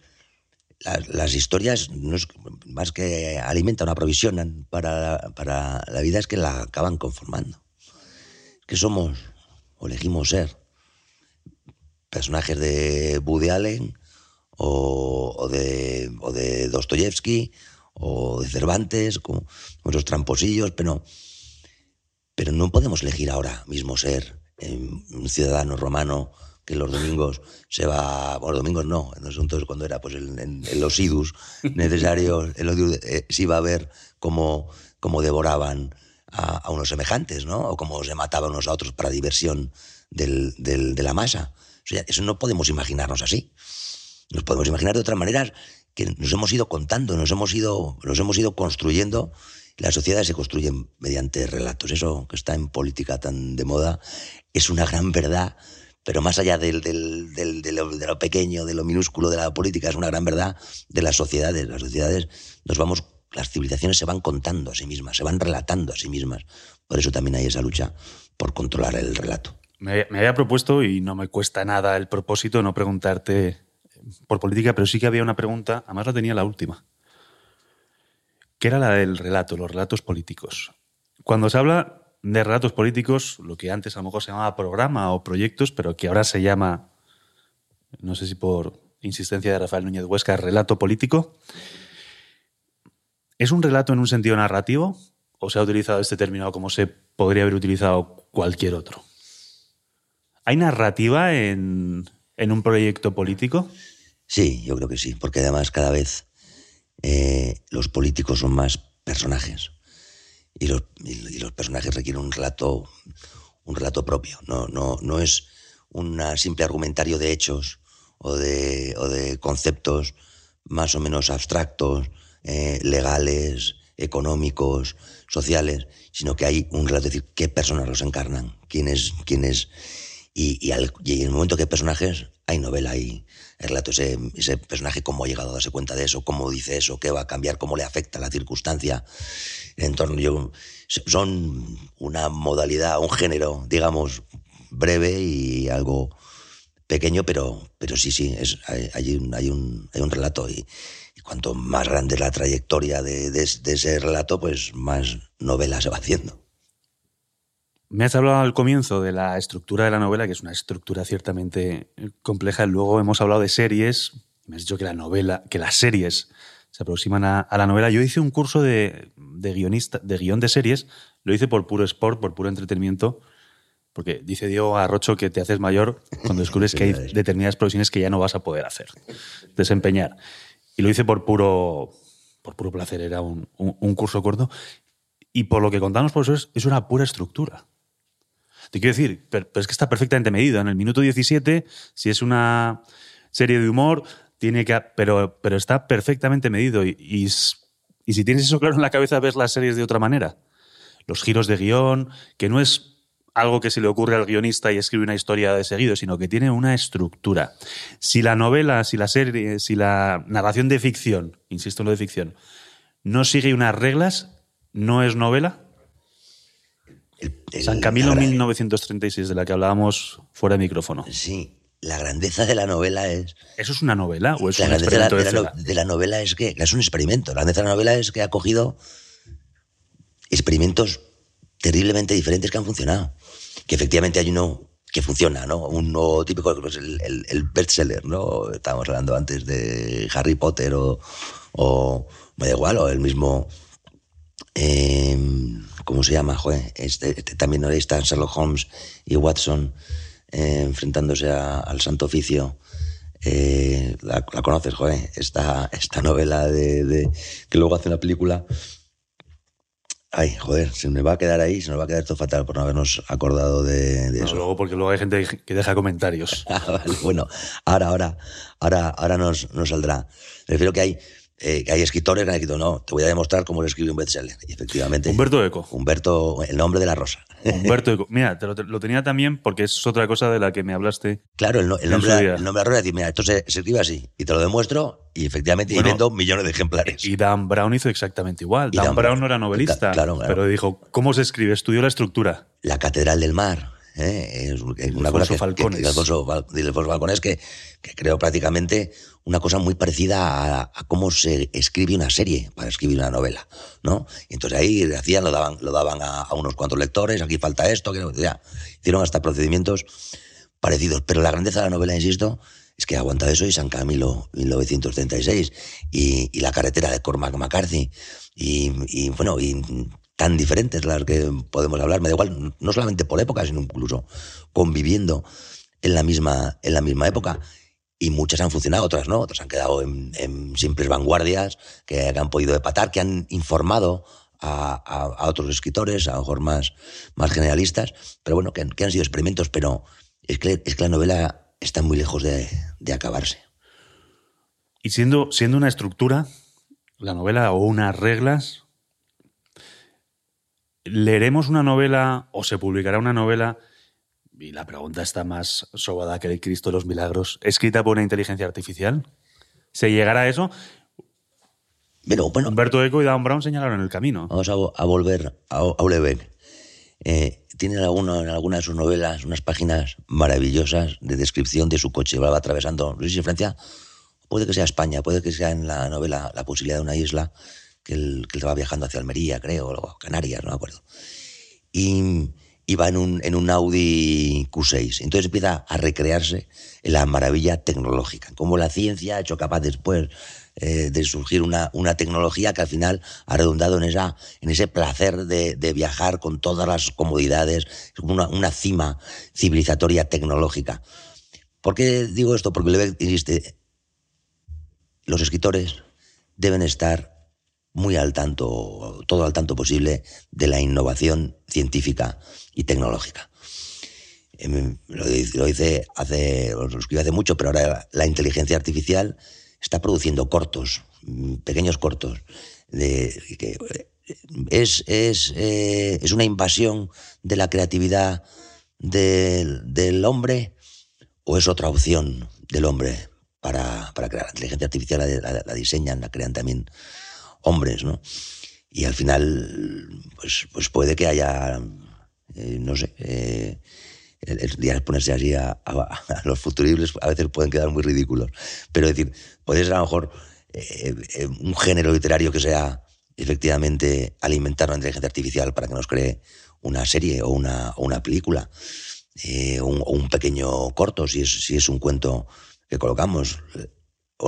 las historias, no es, más que alimentan o aprovisionan para, para la vida, es que la acaban conformando. que somos o elegimos ser personajes de Woody Allen o, de, o de Dostoyevsky o de Cervantes, como esos tramposillos, pero, pero no podemos elegir ahora mismo ser eh, un ciudadano romano que los domingos se va, bueno, los domingos no, entonces cuando era pues en, los idus *laughs* necesarios, eh, se iba a ver cómo, cómo devoraban a, unos semejantes, ¿no? O cómo se mataban unos a otros para diversión del, de la masa. Eso no podemos imaginarnos así. Nos podemos imaginar de otra manera que nos hemos ido contando, nos hemos ido, nos hemos ido construyendo. Las sociedades se construyen mediante relatos. Eso que está en política tan de moda es una gran verdad, pero más allá del, del, del, de, lo, de, lo, pequeño, de lo minúsculo de la política, es una gran verdad de las sociedades. Las sociedades nos vamos, las civilizaciones se van contando a sí mismas, se van relatando a sí mismas. Por eso también hay esa lucha por controlar el relato. Me, había propuesto, y no me cuesta nada el propósito, no preguntarte por política, pero sí que había una pregunta, además la tenía la última, que era la del relato, los relatos políticos. Cuando se habla de relatos políticos, lo que antes a lo mejor se llamaba programa o proyectos, pero que ahora se llama, no sé si por insistencia de Rafael Núñez Huesca, relato político. ¿Es un relato en un sentido narrativo o se ha utilizado este término como se podría haber utilizado cualquier otro? ¿Hay narrativa en, en un proyecto político? Sí, yo creo que sí, porque además cada vez eh, los políticos son más personajes y los, los, personajes requieren un relato, un relato propio. No, no, no es un simple argumentario de hechos o de, o de conceptos más o menos abstractos, eh, legales, económicos, sociales, sino que hay un relato, es decir, qué personas los encarnan, quién es y, en el momento que hay personajes, hay novela, hay, relato. Ese, ese, personaje, cómo ha llegado a darse cuenta de eso, cómo dice eso, qué va a cambiar, cómo le afecta la circunstancia, el entorno. Son una modalidad, un género, digamos, breve y algo pequeño, pero, pero sí, sí, es, hay, un, hay, un, hay un relato. Y, cuanto más grande la trayectoria de, de ese relato, pues más novela se va haciendo. Me has hablado al comienzo de la estructura de la novela, que es una estructura ciertamente compleja. Luego hemos hablado de series. Me has dicho que la novela, que las series se aproximan a, la novela. Yo hice un curso de, guionista, de guion de series. Lo hice por puro sport, por puro entretenimiento. Porque dice Diego Arrocho que te haces mayor cuando descubres que hay *laughs* determinadas profesiones que ya no vas a poder hacer, desempeñar. Y lo hice por puro, por puro placer, era un, curso corto. Y por lo que contamos, por eso es una pura estructura. Te quiero decir, pero, es que está perfectamente medido. En el minuto 17, si es una serie de humor, tiene que. Pero, pero está perfectamente medido. Y, y, si tienes eso claro en la cabeza, ves las series de otra manera. Los giros de guion, que no es algo que se le ocurre al guionista y escribe una historia de seguido, sino que tiene una estructura. Si la novela, si la serie, si la narración de ficción, insisto en lo de ficción, no sigue unas reglas, no es novela. San Camilo 1936, de la que hablábamos fuera de micrófono. Sí, la grandeza de la novela es... ¿Eso es una novela o es la un experimento de, la, de, la, novela es que es un experimento. La grandeza de la novela es que ha cogido experimentos terriblemente diferentes que han funcionado. Que efectivamente hay uno que funciona, ¿no? Uno típico, pues el, el, el bestseller, ¿no? Estábamos hablando antes de Harry Potter o, o me da igual, o el mismo... Eh, ¿cómo se llama? Joder, este, este, también ahí están Sherlock Holmes y Watson eh, enfrentándose al Santo Oficio. Eh, la, conoces, joder, esta, esta novela de, que luego hace una película. Ay, joder, se me va a quedar ahí, se nos va a quedar esto fatal por no habernos acordado de, eso. Luego, porque luego hay gente que deja comentarios. *laughs* Ah, bueno, ahora, ahora, ahora, ahora nos, nos saldrá. Prefiero que hay eh, que hay escritores que han escrito, no, te voy a demostrar cómo se escribe un bestseller. Y efectivamente. Humberto Eco. Humberto, el nombre de la rosa. Humberto Eco. *laughs* Mira, te lo, tenía también porque es otra cosa de la que me hablaste. Claro, el, nombre, el nombre de la rosa, decir, mira, esto se, escribe así. Y te lo demuestro y efectivamente bueno, millones de ejemplares. Y Dan Brown hizo exactamente igual. Dan, Brown no era novelista, claro, claro. pero dijo, ¿cómo se escribe? Estudió la estructura. La Catedral del Mar ¿eh? Es una cosa que, Falcones. que, Alfonso, Falcones que, que, creo prácticamente una cosa muy parecida a, cómo se escribe una serie para escribir una novela, ¿no? Y entonces ahí hacían, lo daban, lo daban a, unos cuantos lectores, aquí falta esto, que ya, hicieron hasta procedimientos parecidos. Pero la grandeza de la novela, insisto, es que aguanta eso y San Camilo, 1936, y, y la carretera de Cormac McCarthy, y, y bueno, y tan diferentes las que podemos hablar, me da igual, no solamente por época, sino incluso conviviendo en la misma, en la misma época. Y muchas han funcionado, otras no, otras han quedado en, simples vanguardias que, han podido empatar, que han informado a, otros escritores, a lo mejor más, más generalistas, pero bueno, que, han sido experimentos, pero es que, es que la novela está muy lejos de, de acabarse. Y siendo, siendo una estructura, la novela o unas reglas, ¿Leeremos una novela o se publicará una novela? Y la pregunta está más sobada que el Cristo de los Milagros, escrita por una inteligencia artificial. ¿Se llegará a eso? Pero, bueno, Humberto Eco y Dan Brown señalaron el camino. Vamos a, volver a, a eh, tiene alguna, en alguna de sus novelas unas páginas maravillosas de descripción de su coche. Va atravesando, no sé si Francia, puede que sea España, puede que sea en la novela La posibilidad de una isla que él, que estaba viajando hacia Almería, creo, o Canarias, no me acuerdo. Y, va en un, en un Audi Q6. Entonces empieza a recrearse en la maravilla tecnológica, como la ciencia ha hecho capaz después eh, de surgir una, una tecnología que al final ha redundado en, esa, en ese placer de, de viajar con todas las comodidades, una, una cima civilizatoria tecnológica. ¿Por qué digo esto? Porque le insiste, los escritores deben estar muy al tanto, todo al tanto posible de la innovación científica y tecnológica. Em, lo, dice hace, lo escribí hace mucho, pero ahora la inteligencia artificial está produciendo cortos, mm, pequeños cortos, que es, es, eh, es una invasión de la creatividad del, hombre o es otra opción del hombre para, para crear. La inteligencia artificial la diseñan, la crean también hombres, ¿no? Y al final, pues, pues puede que haya, eh, no sé, eh, el, de ponerse así a, los futuribles a veces pueden quedar muy ridículos. Pero es decir, puede ser a lo mejor eh, un género literario que sea efectivamente alimentar una inteligencia artificial para que nos cree una serie o una, una película. o, un, pequeño corto, si es, si es un cuento que colocamos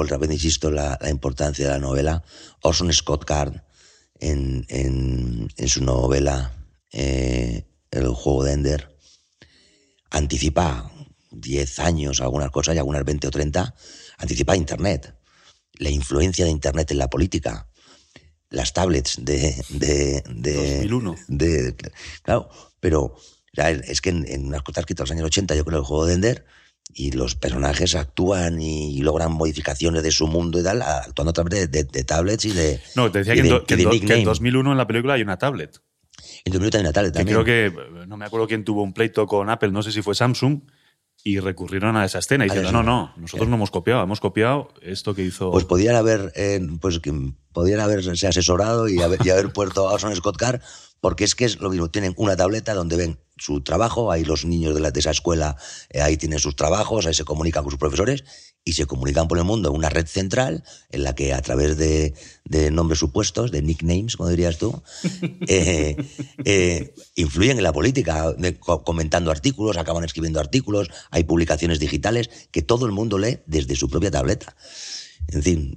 otra vez insisto, la, la importancia de la novela. Orson Scott Card, en, en, en su novela eh, El juego de Ender, anticipa 10 años, algunas cosas, y algunas 20 o 30, anticipa Internet, la influencia de Internet en la política, las tablets de... de, de 2001. De, claro, pero es que en, en unas cosas que los años 80, yo creo, el juego de Ender y los personajes actúan y logran modificaciones de su mundo y tal, actuando a través de, tablets y de. No, te decía que, en 2001 en la película hay una tablet. En 2001 hay una tablet también. creo que, no me acuerdo quién tuvo un pleito con Apple, no sé si fue Samsung, y recurrieron a esa escena y dijeron, no, no, nosotros no hemos copiado, hemos copiado esto que hizo... Pues podían haber, eh, pues, podían haberse asesorado y haber, y haber puesto a Orson Scott Card porque es que es lo mismo, tienen una tableta donde ven su trabajo, ahí los niños de, la, de esa escuela, eh, ahí tienen sus trabajos, ahí se comunican con sus profesores y se comunican por el mundo en una red central en la que a través de, nombres supuestos, de nicknames, como dirías tú, *laughs* eh, eh, influyen en la política, comentando artículos, acaban escribiendo artículos, hay publicaciones digitales que todo el mundo lee desde su propia tableta. En fin,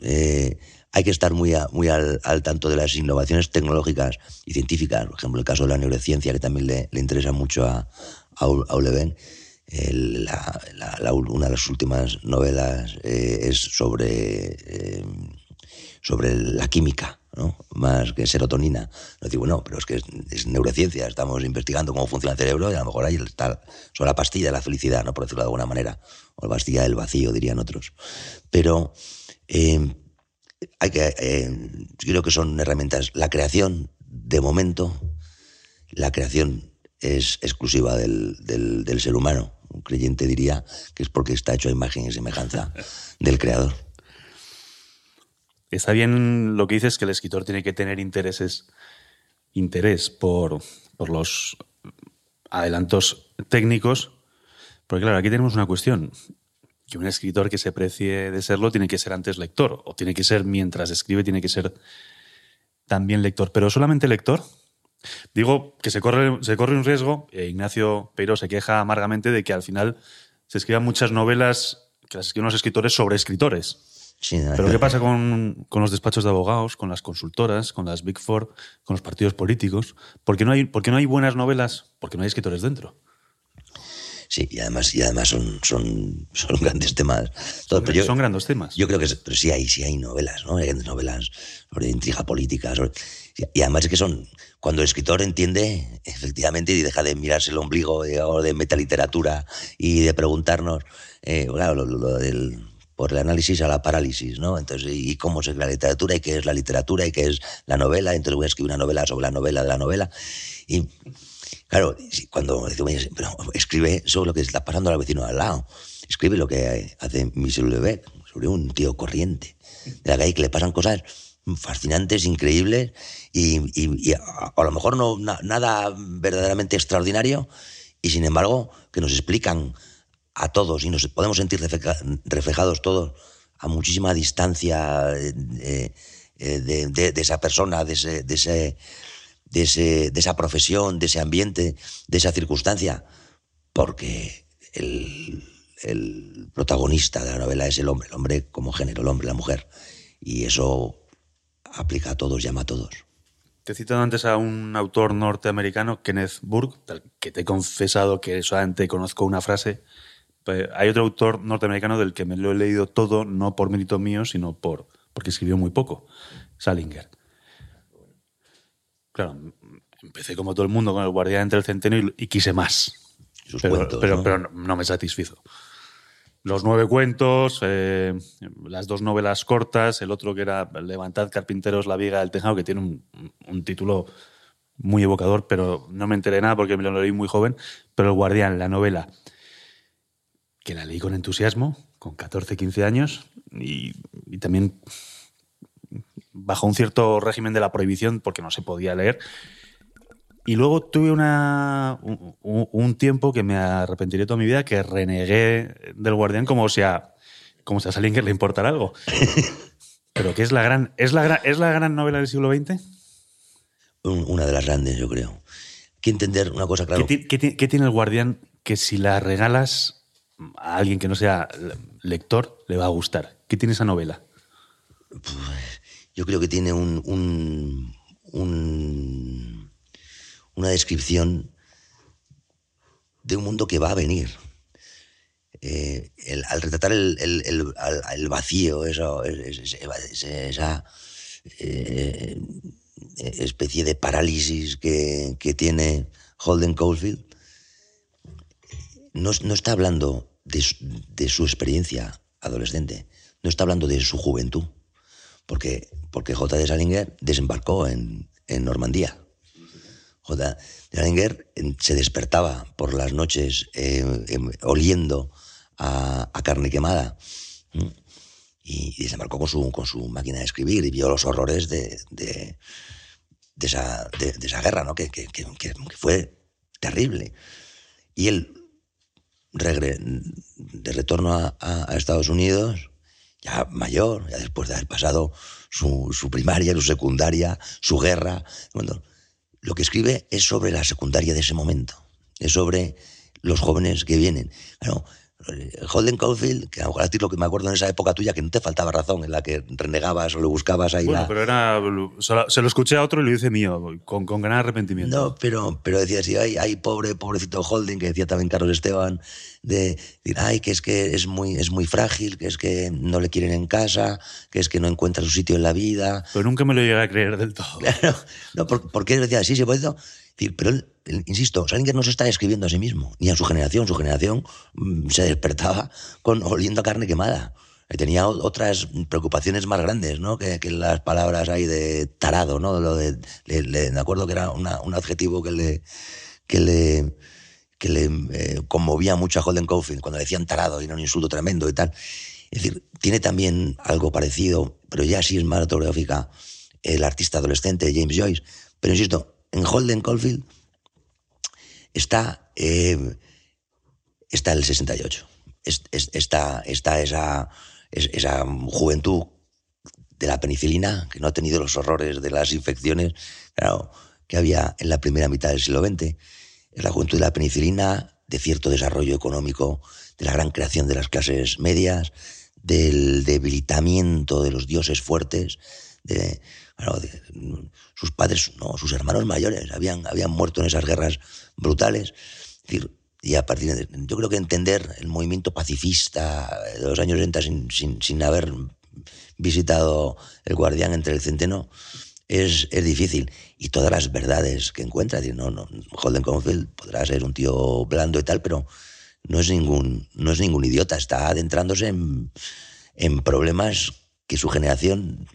hay que estar muy, muy al, tanto de las innovaciones tecnológicas y científicas. Por ejemplo, el caso de la neurociencia, que también le, interesa mucho a, a, una de las últimas novelas eh, es sobre, eh, sobre la química, ¿no? más que serotonina. No digo, bueno, pero es que es, neurociencia, estamos investigando cómo funciona el cerebro y a lo mejor ahí está sobre la pastilla de la felicidad, ¿no? por decirlo de alguna manera, o la pastilla del vacío, dirían otros. Pero eh, hay que, eh, creo que son herramientas. La creación, de momento, la creación es exclusiva del, del, ser humano. Un creyente diría que es porque está hecho a imagen y semejanza del creador. Está bien lo que dices, que el escritor tiene que tener intereses, interés por, por los adelantos técnicos, porque claro, aquí tenemos una cuestión, que un escritor que se precie de serlo tiene que ser antes lector, o tiene que ser mientras escribe, tiene que ser también lector, pero solamente lector. Digo que se corre, se corre un riesgo, e Ignacio Peiro se queja amargamente de que al final se escriban muchas novelas que las escriben los escritores sobre escritores. Pero ¿qué pasa con, con, los despachos de abogados, con las consultoras, con las Big Four, con los partidos políticos? ¿Por qué no hay, por qué no hay buenas novelas? Porque no hay escritores dentro. Sí, y además, y además son, son, son grandes temas. son, son grandes temas. Yo creo que sí hay, sí hay novelas, ¿no? Hay grandes novelas sobre intriga política. Y además es que son, cuando el escritor entiende, efectivamente, y deja de mirarse el ombligo de, de metaliteratura y de preguntarnos, eh, por el análisis a la parálisis, ¿no? Entonces, ¿y cómo es la literatura? ¿Y qué es la literatura? ¿Y qué es la novela? Entonces voy a escribir una novela sobre la novela de la novela. Y Claro, cuando pero escribe sobre lo que está pasando al vecino al lado, escribe lo que hace Michel Lebec, sobre un tío corriente, de la calle que le pasan cosas fascinantes, increíbles, y, a, lo mejor no nada verdaderamente extraordinario, y sin embargo que nos explican a todos, y nos podemos sentir reflejados todos a muchísima distancia eh, eh, de, esa persona, de ese, ese, de esa profesión, de ese ambiente, de esa circunstancia, porque el, el protagonista de la novela es el hombre, el hombre como género, el hombre, la mujer. Y eso aplica a todos, llama a todos. Te he citado antes a un autor norteamericano, Kenneth Burke, que te he confesado que solamente conozco una frase. Pues, hay otro autor norteamericano del que me lo he leído todo, no por mérito mío, sino por, porque escribió muy poco, Salinger. Claro, empecé como todo el mundo con el guardián entre el centeno y, quise más. pero, ¿no? me satisfizo. Los nueve cuentos, eh, las dos novelas cortas, el otro que era Levantad Carpinteros, La Viga del Tejado, que tiene un, título muy evocador, pero no me enteré nada porque me lo leí muy joven. Pero El Guardián, la novela, que la leí con entusiasmo, con 14, 15 años, y también bajo un cierto régimen de la prohibición porque no se podía leer. Y luego tuve una, un, tiempo que me arrepentiré toda mi vida, que renegué del Guardián como si a, como si a alguien que le importara algo. *laughs* Pero que es la gran, es la gran, es la gran novela del siglo XX. Una de las grandes, yo creo. Que entender una cosa claro. ¿Qué, qué tiene el Guardián que si la regalas a alguien que no sea lector le va a gustar? ¿Qué tiene esa novela? Pues, yo creo que tiene un, una descripción de un mundo que va a venir. Eh, al retratar el, vacío, esa, eh, especie de parálisis que, tiene Holden Caulfield, no, está hablando de de su experiencia adolescente, no está hablando de su juventud porque, porque J. de Salinger desembarcó en, en Normandía. J. de Salinger se despertaba por las noches eh, em, oliendo a, carne quemada y, desembarcó con su, con su máquina de escribir y vio los horrores de, esa, guerra, ¿no? que, fue terrible. Y él, de retorno a, Estados Unidos, ya mayor, ya después de haber pasado su, su primaria, su secundaria, su guerra. Bueno, lo que escribe es sobre la secundaria de ese momento, es sobre los jóvenes que vienen. Holden Caulfield, que a lo mejor lo que me acuerdo en esa época tuya, que no te faltaba razón, en la que renegabas o le buscabas ahí bueno, pero era, se lo escuché a otro y lo hice mío, con, con gran arrepentimiento. No, pero, pero decía así, ay, ay, pobre, pobrecito Holden, que decía también Carlos Esteban, de decir, ay, que es que es muy, es muy frágil, que es que no le quieren en casa, que es que no encuentra su sitio en la vida. Pero nunca me lo llegué a creer del todo. *laughs* Claro, no, porque él decía, sí, sí, pues pero él, insisto, Salinger no se está escribiendo a sí mismo, ni a su generación. Su generación mm, se despertaba con oliendo a carne quemada. Tenía otras preocupaciones más grandes, ¿no? Que, las palabras ahí de tarado, ¿no? Lo de, me acuerdo que era un adjetivo que le, que le, que le eh, conmovía mucho a Holden Caulfield cuando le decían tarado y era un insulto tremendo y tal. Es decir, tiene también algo parecido, pero ya sí es más autobiográfica, el artista adolescente James Joyce. Pero insisto, en Holden Caulfield está, eh, está el 68. está, está esa, esa juventud de la penicilina, que no ha tenido los horrores de las infecciones que había en la primera mitad del siglo XX. Es la juventud de la penicilina, de cierto desarrollo económico, de la gran creación de las clases medias, del debilitamiento de los dioses fuertes, de, sus padres, no, sus hermanos mayores habían, habían muerto en esas guerras brutales. y a partir de, yo creo que entender el movimiento pacifista de los años 80 sin, sin, sin haber visitado el guardián entre el centeno es, es, difícil. Y todas las verdades que encuentra, no, no, Holden Caulfield podrá ser un tío blando y tal, pero no es ningún, no es ningún idiota, está adentrándose en, en problemas que su generación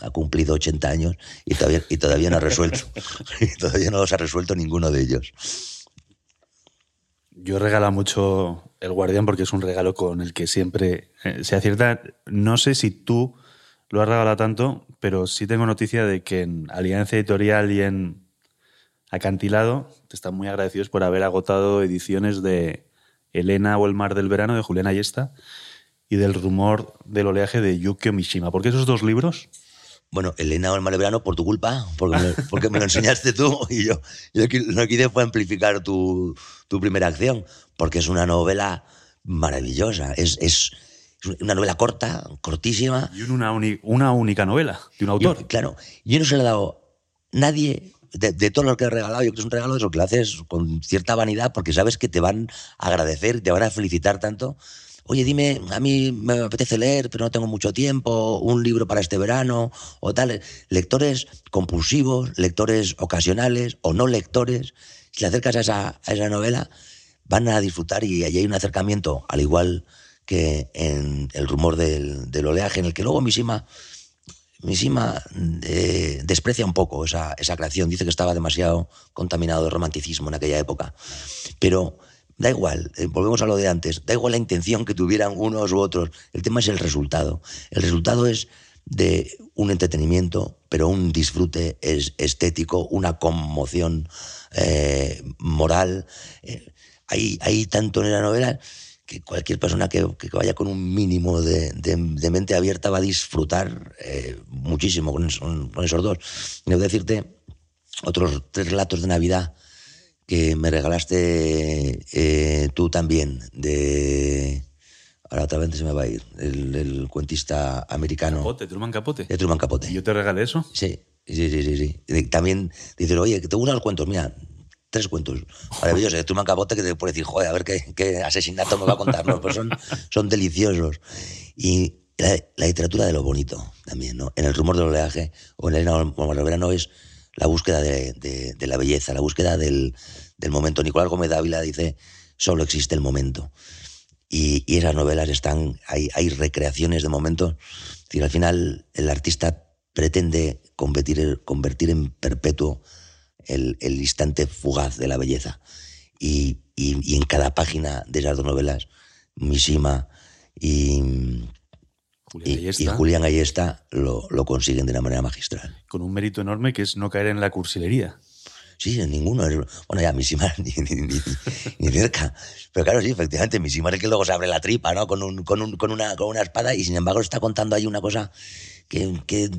ha cumplido 80 años y todavía, y todavía no ha resuelto. *laughs* y todavía no los ha resuelto ninguno de ellos. Yo regalo mucho El Guardián porque es un regalo con el que siempre eh, se acierta. No sé si tú lo has regalado tanto, pero sí tengo noticia de que en Alianza Editorial y en Acantilado te están muy agradecidos por haber agotado ediciones de Elena o El Mar del Verano de Julián Ayesta y del rumor del oleaje de Yukio Mishima. ¿Por qué esos dos libros? Bueno, Elena el Verano por tu culpa, porque me, porque me lo enseñaste tú *laughs* y yo, yo no quise fue amplificar tu, tu, primera acción, porque es una novela maravillosa, es, es una novela corta, cortísima. Y una, una única novela de un autor. claro, yo no se le he dado nadie de, de todo lo que he regalado, yo creo que es un regalo de eso que lo haces con cierta vanidad porque sabes que te van a agradecer, te van a felicitar tanto oye, dime, a mí me apetece leer, pero no tengo mucho tiempo, un libro para este verano, o tal. Lectores compulsivos, lectores ocasionales o no lectores, si le acercas a esa, novela, van a disfrutar y allí hay un acercamiento, al igual que en El rumor del, oleaje, en el que luego Mishima, Mishima eh, desprecia un poco esa creación, dice que estaba demasiado contaminado de romanticismo en aquella época, pero Da igual, eh, volvemos a lo de antes, da igual la intención que tuvieran unos u otros, el tema es el resultado. El resultado es de un entretenimiento, pero un disfrute es estético, una conmoción eh, moral. Eh, hay, tanto en la novela que cualquier persona que, vaya con un mínimo de, mente abierta va a disfrutar muchísimo con, con, esos dos. Debo decirte otros tres relatos de Navidad que me regalaste eh, tú también, de... Ahora otra vez se me va a ir, el, cuentista americano. Capote, Truman Capote. De Truman Capote. ¿Y yo te regalé eso? Sí, sí, sí, sí. sí. También dice, oye, que te gustan los cuentos, mira, tres cuentos maravillosos de Truman Capote que te puede decir, joder, a ver qué, asesinato me va a contar, ¿no? Pues son, son deliciosos. Y la, literatura de lo bonito también, ¿no? En el rumor del oleaje o en el verano es la búsqueda de, la belleza, la búsqueda del, momento. Nicolás Gómez Dávila dice, solo existe el momento. Y, esas novelas están, hay, hay recreaciones de momentos. Es al final el artista pretende convertir, convertir en perpetuo el, instante fugaz de la belleza. Y, en cada página de esas dos novelas, Mishima y, y, Julián Ayesta lo, lo, consiguen de una manera magistral. Con un mérito enorme que es no caer en la cursilería. Sí, en ninguno. Bueno, ya Mishima *laughs* ni, ni, cerca. Pero claro, sí, efectivamente, Mishima es que luego se abre la tripa, ¿no? Con, un, con, un, con, una, con una espada y sin embargo está contando ahí una cosa que, que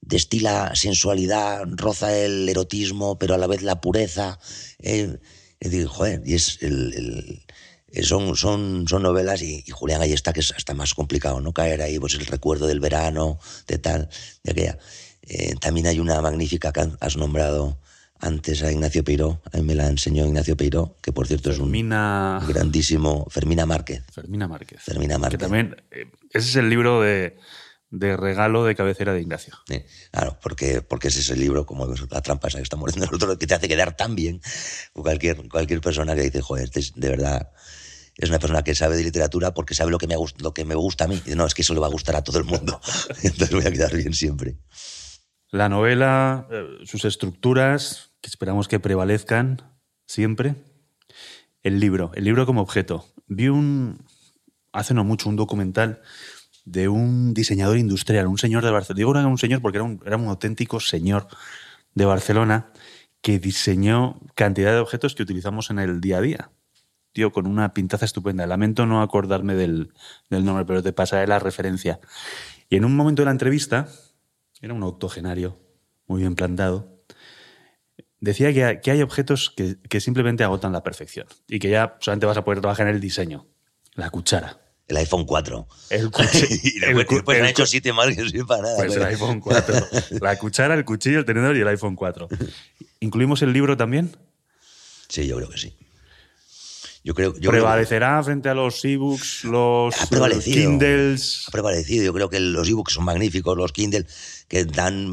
destila sensualidad, roza el erotismo, pero a la vez la pureza. Eh, es decir, joder, y es el son, son, son novelas y, Julián ahí está, que es hasta más complicado, ¿no? Caer ahí, pues el recuerdo del verano, de tal, de aquella. Eh, también hay una magnífica que has nombrado antes a Ignacio Peiró, a mí me la enseñó Ignacio Peiró, que por cierto es un grandísimo Fermina Márquez. Fermina Márquez. Fermina Márquez. Que también, eh, ese es el libro de, de regalo de cabecera de Ignacio. claro, porque, porque ese es el libro, como la trampa esa que está muriendo el otro, que te hace quedar tan bien. Cualquier, cualquier persona que dice, joder, este es de verdad es una persona que sabe de literatura porque sabe lo que me, lo que me gusta a mí. Y no, es que eso le va a gustar a todo el mundo. *laughs* Entonces voy a quedar bien siempre. La novela, eh, sus estructuras, que esperamos que prevalezcan siempre. El libro, el libro como objeto. Vi un, hace no mucho, un documental de un diseñador industrial, un señor de Barcelona. Digo un señor porque era un, era un auténtico señor de Barcelona que diseñó cantidad de objetos que utilizamos en el día a día. Tío, con una pintaza estupenda. Lamento no acordarme del, del nombre, pero te pasaré la referencia. Y en un momento de la entrevista, era un octogenario, muy bien plantado, decía que, que hay objetos que, que simplemente agotan la perfección y que ya solamente vas a poder trabajar en el diseño. La cuchara. El iPhone 4. El *laughs* cuchillo. y después, después han hecho siete más que no para nada. Pues el iPhone 4. *laughs* La cuchara, el cuchillo, el tenedor y el iPhone 4. ¿Incluimos el libro también? Sí, yo creo que sí. Yo creo, yo creo que ¿Prevalecerá frente a los ebooks, los prevalecido. Kindles? ha prevalecido. Yo creo que los ebooks son magníficos, los Kindle, que dan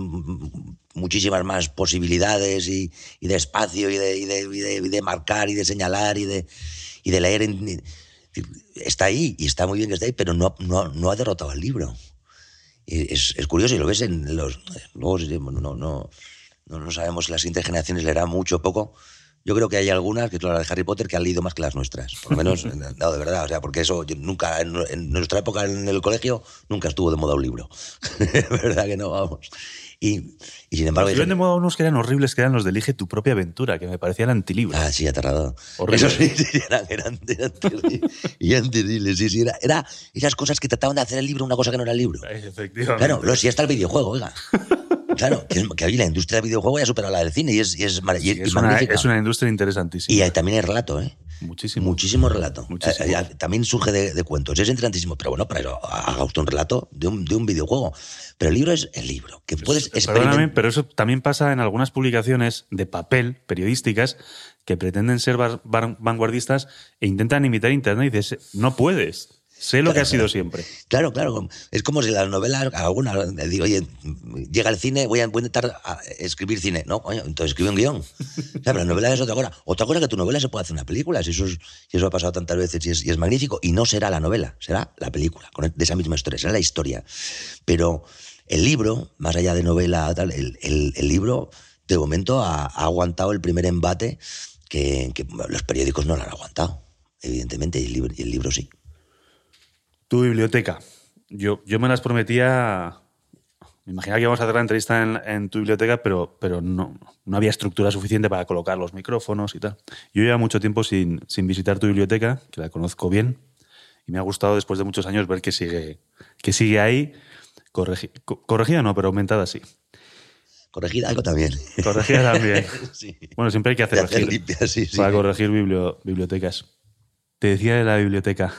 muchísimas más posibilidades y, y de espacio y de, y, de, y de- y de marcar y de señalar y de, y de leer. en- está ahí y está muy bien que está ahí, pero no, no, no ha derrotado al libro. Es, es curioso y lo ves en los... Luego no, no, no, no sabemos si las siguientes generaciones leerán mucho o poco. Yo creo que hay algunas, que es la de Harry Potter, que han leído más que las nuestras. Por lo menos, *laughs* no, de verdad. O sea, porque eso yo nunca, en, en nuestra época en el colegio, nunca estuvo de moda un libro. *laughs* ¿Verdad que no? Vamos. Y, y sin embargo... Yo de modo unos que eran horribles, que eran los de Elige tu propia aventura, que me parecían antilibros. Ah, sí, aterrador. Horrible. Eso sí, *laughs* sí, eran, eran. Y eran terribles, sí, sí. Era, era esas cosas que trataban de hacer el libro una cosa que no era el libro. Efectivamente. Claro, no, si está el videojuego, oiga. Claro, que, es- que hoy la industria del videojuego ya supera la del cine y es, y es, y- es, una, magnífica. es una industria interesantísima. Y hay- también hay relato, ¿eh? Muchísimo. Muchísimo relato. Muchísimo. Eh, eh, también surge de, de cuentos. Es interesantísimo. Pero bueno, para eso haga usted un relato de un, de un videojuego. Pero el libro es el libro. Que puedes Perdóname, experimentar. pero eso también pasa en algunas publicaciones de papel, periodísticas, que pretenden ser vanguardistas e intentan imitar Internet y dices, no puedes. Sé lo que ha sido siempre. Claro, claro. Es como si las novelas, algunas, eh, digo, oye, llega el cine, voy a, voy a intentar a- escribir cine. No, coño, entonces escribe un guion. *laughs* Claro, la novela es otra cosa. Otra cosa que tu novela se puede hacer una película, si eso, es- si eso ha pasado tantas veces y es, y es magnífico. Y no será la novela, será la película, con- de esa misma historia, será la historia. Pero el libro, más allá de novela, tal, el, el- el libro, de momento, ha, ha aguantado el primer embate que, que los periódicos no lo han aguantado, evidentemente, y el libro, y el libro sí. Tu biblioteca. Yo, yo me las prometía. Me imaginaba que íbamos a hacer la entrevista en, en tu biblioteca, pero, pero no, no había estructura suficiente para colocar los micrófonos y tal. Yo llevo mucho tiempo sin, sin visitar tu biblioteca, que la conozco bien, y me ha gustado después de muchos años ver que sigue, que sigue ahí, corregi- co- corregida no, pero aumentada sí. Corregida algo también. Corregida también. *laughs* Sí. Bueno, siempre hay que hacer, hacer gil limpias, sí, sí. para corregir biblio- bibliotecas. Te decía de la biblioteca.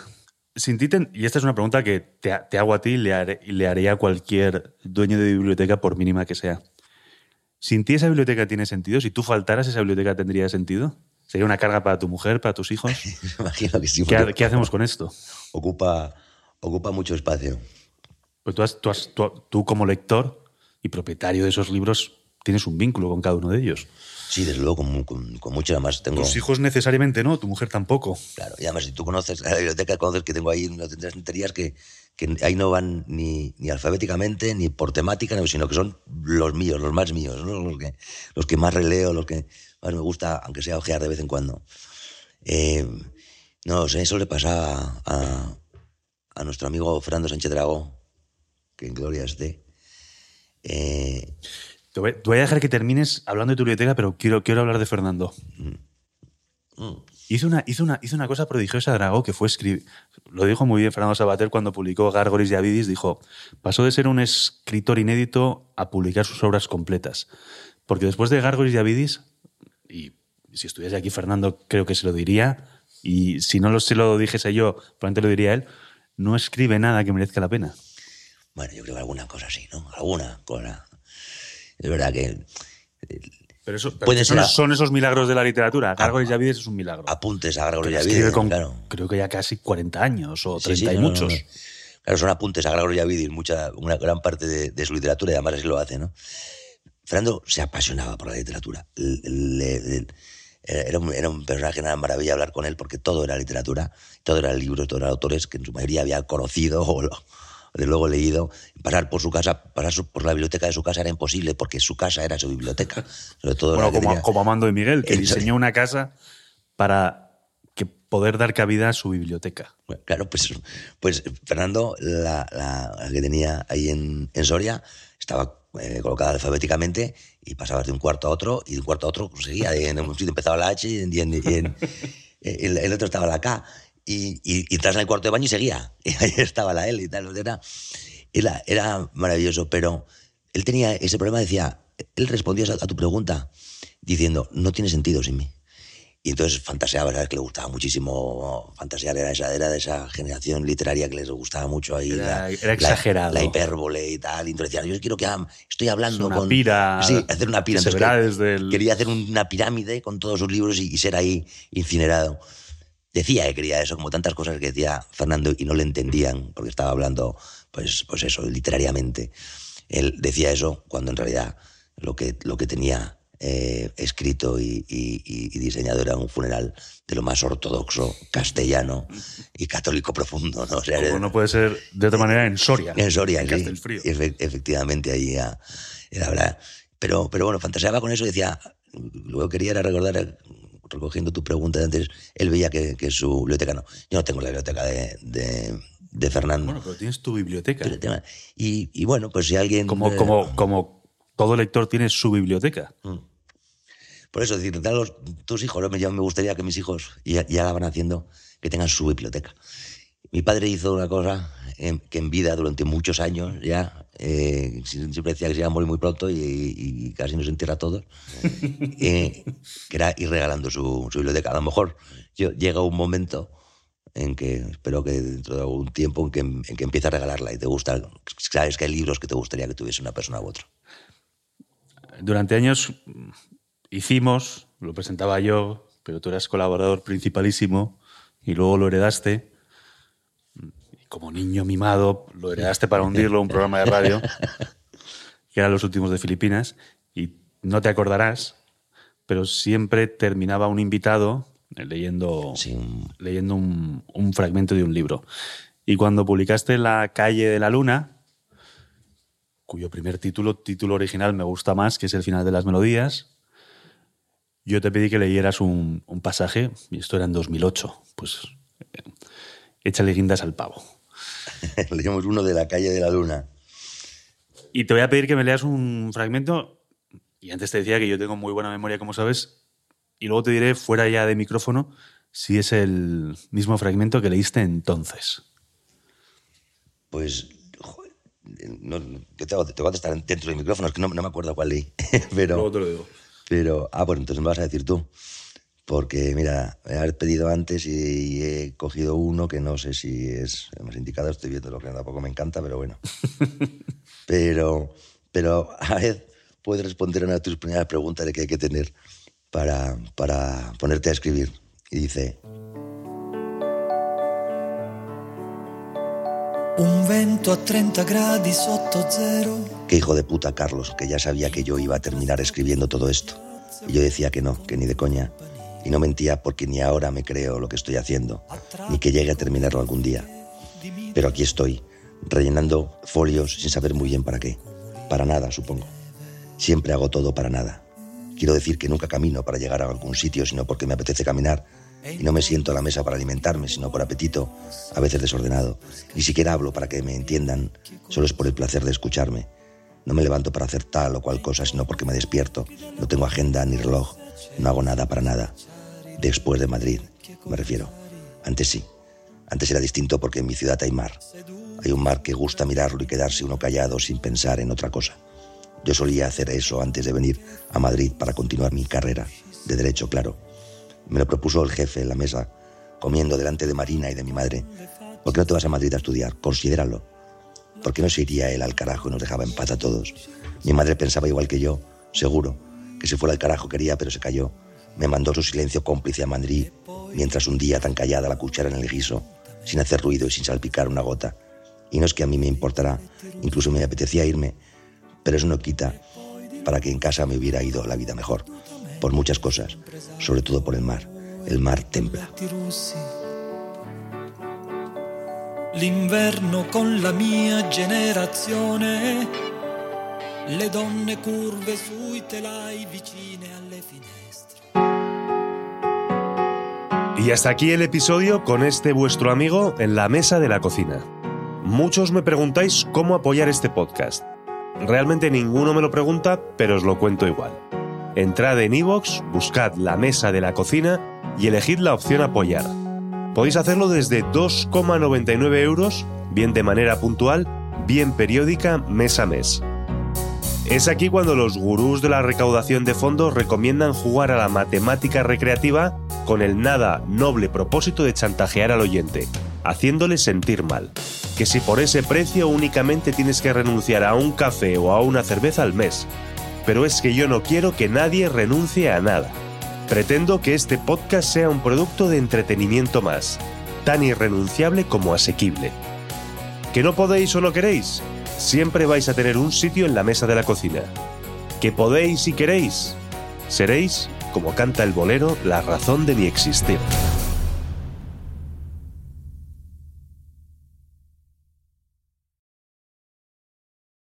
Sin ti, ten- y esta es una pregunta que te, te hago a ti y le, haré- y le haría a cualquier dueño de biblioteca, por mínima que sea. ¿Sin ti esa biblioteca tiene sentido? Si tú faltaras, ¿esa biblioteca tendría sentido? ¿Sería una carga para tu mujer, para tus hijos? *laughs* Me imagino que sí. ¿Qué, hacemos con esto? Ocupa, ocupa mucho espacio. Pues tú, has- tú has- tú- tú como lector y propietario de esos libros tienes un vínculo con cada uno de ellos. Sí, desde luego, con, con, con mucho. Además, tengo. Tus hijos necesariamente no, tu mujer tampoco. Claro, y además, si tú conoces la biblioteca, conoces que tengo ahí unas estanterías que, que ahí no van ni, ni alfabéticamente, ni por temática, no, sino que son los míos, los más míos, ¿no? los, que, los que más releo, los que más me gusta, aunque sea ojear de vez en cuando. Eh, no sé, eso le pasa a, a nuestro amigo Fernando Sánchez Dragó, que en gloria esté. Eh, Te voy, te voy a dejar que termines hablando de tu biblioteca, pero quiero, quiero hablar de Fernando. mm, Hizo una, hizo, una, hizo una cosa prodigiosa Dragó, que fue escribir. Lo dijo muy bien Fernando Sabater cuando publicó Gárgoles y Avidis. Dijo: pasó de ser un escritor inédito a publicar sus obras completas. Porque después de Gárgoles y Avidis, y si estuviese aquí Fernando, creo que se lo diría, y si no lo, se lo dijese yo, probablemente lo diría él, no escribe nada que merezca la pena. bueno, yo creo que alguna cosa así, ¿no? Alguna cosa. Es verdad que Pero, eso, pero son, ser a- son esos milagros de la literatura. Gárgoles y Avidis es un milagro. apuntes a Escribe Yavidis, con, claro. creo que ya casi 40 años o Sí, 30 sí, y no, muchos. no. Claro, son apuntes a Gregorio Yavidis, mucha, una gran parte de, de su literatura, y además así lo hace, ¿no? Fernando se apasionaba por la literatura. Le- le- era, un, era un personaje, era una maravilla hablar con él, porque todo era literatura, todo era libros, todo eran autores que en su mayoría había conocido o, lo- de luego leído. Pasar por su casa, pasar su- por la biblioteca de su casa era imposible, porque su casa era su biblioteca. Sobre todo Bueno, como, tenía- como Amando de Miguel, que diseñó una casa para que poder dar cabida a su biblioteca. Bueno, Claro, pues, pues Fernando, la, la- la que tenía ahí en, en Soria, estaba eh, colocada alfabéticamente y pasabas de un cuarto a otro y de un cuarto a otro seguía. En un sitio empezaba la H y en, y en- y en- el, el otro estaba la K. Y, y, y entras en el cuarto de baño y seguía. *laughs* Y ahí estaba la L y tal. Era, era, era maravilloso, pero él tenía ese problema, decía, él respondía a, a tu pregunta diciendo, no tiene sentido sin mí. Y entonces fantaseaba, ¿sabes? Que le gustaba muchísimo fantasear, era, esa, era de esa generación literaria que les gustaba mucho ahí. Era- la- era la- exagerado. La, hipérbole y tal. Y entonces decía, yo quiero que estoy hablando una con... pira Sí, hacer una pira. que Entonces, que- el- Quería hacer una pirámide con todos sus libros y, y ser ahí incinerado. Decía que quería eso, como tantas cosas que decía Fernando y no le entendían, porque estaba hablando, pues, pues eso, literariamente. Él decía eso cuando en realidad lo que, lo que tenía eh, escrito y, y- y- y diseñado era un funeral de lo más ortodoxo, castellano y católico profundo. ¿no? O sea, Como no puede ser de otra manera en Soria. en Soria, en sí. Efe- efectivamente, ahí era. Pero, pero bueno, fantaseaba con eso y decía, luego quería era recordar, recogiendo tu pregunta de antes, él veía que, que su biblioteca no. Yo no tengo la biblioteca de, de, de Fernando. Bueno, pero tienes tu biblioteca. Y, y bueno, pues si alguien... Como, eh, como, como todo lector tiene su biblioteca. Por eso, es decir, a los- tus hijos, yo me gustaría que mis hijos, ya, ya la van haciendo, que tengan su biblioteca. Mi padre hizo una cosa que en vida durante muchos años ya, eh, siempre decía que se iba a morir muy pronto y, y casi nos entierra a todos, *laughs* eh, que era ir regalando su, su biblioteca. A lo mejor yo, llega un momento en que, espero que dentro de algún tiempo, en que, en que empiece a regalarla y te gusta, sabes que hay libros que te gustaría que tuviese una persona u otro. Durante años hicimos, lo presentaba yo, pero tú eras colaborador principalísimo y luego lo heredaste. Como niño mimado, lo heredaste para hundirlo, un programa de radio, *laughs* que eran los últimos de Filipinas. Y no te acordarás, pero siempre terminaba un invitado eh, leyendo, Sí, leyendo un, un fragmento de un libro. Y cuando publicaste La calle de la luna, cuyo primer título, título original, me gusta más, que es El final de las melodías, yo te pedí que leyeras un, un pasaje, y esto era en 2008, pues eh, échale guindas al pavo. *laughs* Leímos uno de la calle de la luna. Y te voy a pedir que me leas un fragmento, y antes te decía que yo tengo muy buena memoria, como sabes, y luego te diré, fuera ya de micrófono, si es el mismo fragmento que leíste entonces. Pues, no, yo te, voy a contestar dentro del micrófono, es que no, no me acuerdo cuál leí. *laughs* pero, Luego te lo digo. pero, ah, bueno, entonces me vas a decir tú. Porque, mira, me has pedido antes y he cogido uno que no sé si es el más indicado, estoy viendo lo que tampoco me encanta, pero bueno. *laughs* pero, pero a vez puedes responder a una de tus primeras preguntas de que hay que tener para, para ponerte a escribir. Y dice, Un vento a 30 gradi sotto zero. Qué hijo de puta, Carlos, que ya sabía que yo iba a terminar escribiendo todo esto. Y yo decía que no, que ni de coña. Y no mentía porque ni ahora me creo lo que estoy haciendo, ni que llegue a terminarlo algún día. Pero aquí estoy, rellenando folios sin saber muy bien para qué. Para nada, supongo. Siempre hago todo para nada. Quiero decir que nunca camino para llegar a algún sitio, sino porque me apetece caminar. Y no me siento a la mesa para alimentarme, sino por apetito, a veces desordenado. Ni siquiera hablo para que me entiendan, solo es por el placer de escucharme. No me levanto para hacer tal o cual cosa, sino porque me despierto. No tengo agenda ni reloj. No hago nada para nada. Después de Madrid, me refiero. Antes sí. Antes era distinto porque en mi ciudad hay mar. Hay un mar que gusta mirarlo y quedarse uno callado sin pensar en otra cosa. Yo solía hacer eso antes de venir a Madrid para continuar mi carrera, de derecho, claro. Me lo propuso el jefe en la mesa, comiendo delante de Marina y de mi madre. ¿Por qué no te vas a Madrid a estudiar? Considéralo. ¿Por qué no se iría él al carajo y nos dejaba en paz a todos? Mi madre pensaba igual que yo, seguro, que si fuera al carajo quería, pero se cayó. Me mandó su silencio cómplice a Madrid, mientras un día tan callada la cuchara en el guiso, sin hacer ruido y sin salpicar una gota. Y no es que a mí me importará, incluso me apetecía irme, pero eso no quita para que en casa me hubiera ido la vida mejor, por muchas cosas, sobre todo por el mar. El mar russi. L'inverno con la mia generazione. Le donne curve sui telai vicine alle finestre. Y hasta aquí el episodio con este vuestro amigo en la mesa de la cocina. Muchos me preguntáis cómo apoyar este podcast. Realmente ninguno me lo pregunta, pero os lo cuento igual. Entrad en iVoox, buscad la mesa de la cocina y elegid la opción apoyar. Podéis hacerlo desde 2,99 euros, bien de manera puntual, bien periódica, mes a mes. Es aquí cuando los gurús de la recaudación de fondos recomiendan jugar a la matemática recreativa con el nada noble propósito de chantajear al oyente, haciéndole sentir mal. Que si por ese precio únicamente tienes que renunciar a un café o a una cerveza al mes. Pero es que yo no quiero que nadie renuncie a nada. Pretendo que este podcast sea un producto de entretenimiento más, tan irrenunciable como asequible. ¿Que no podéis o no queréis? Siempre vais a tener un sitio en la mesa de la cocina. ¿Que podéis y queréis? Seréis, como canta el bolero, la razón de mi existir.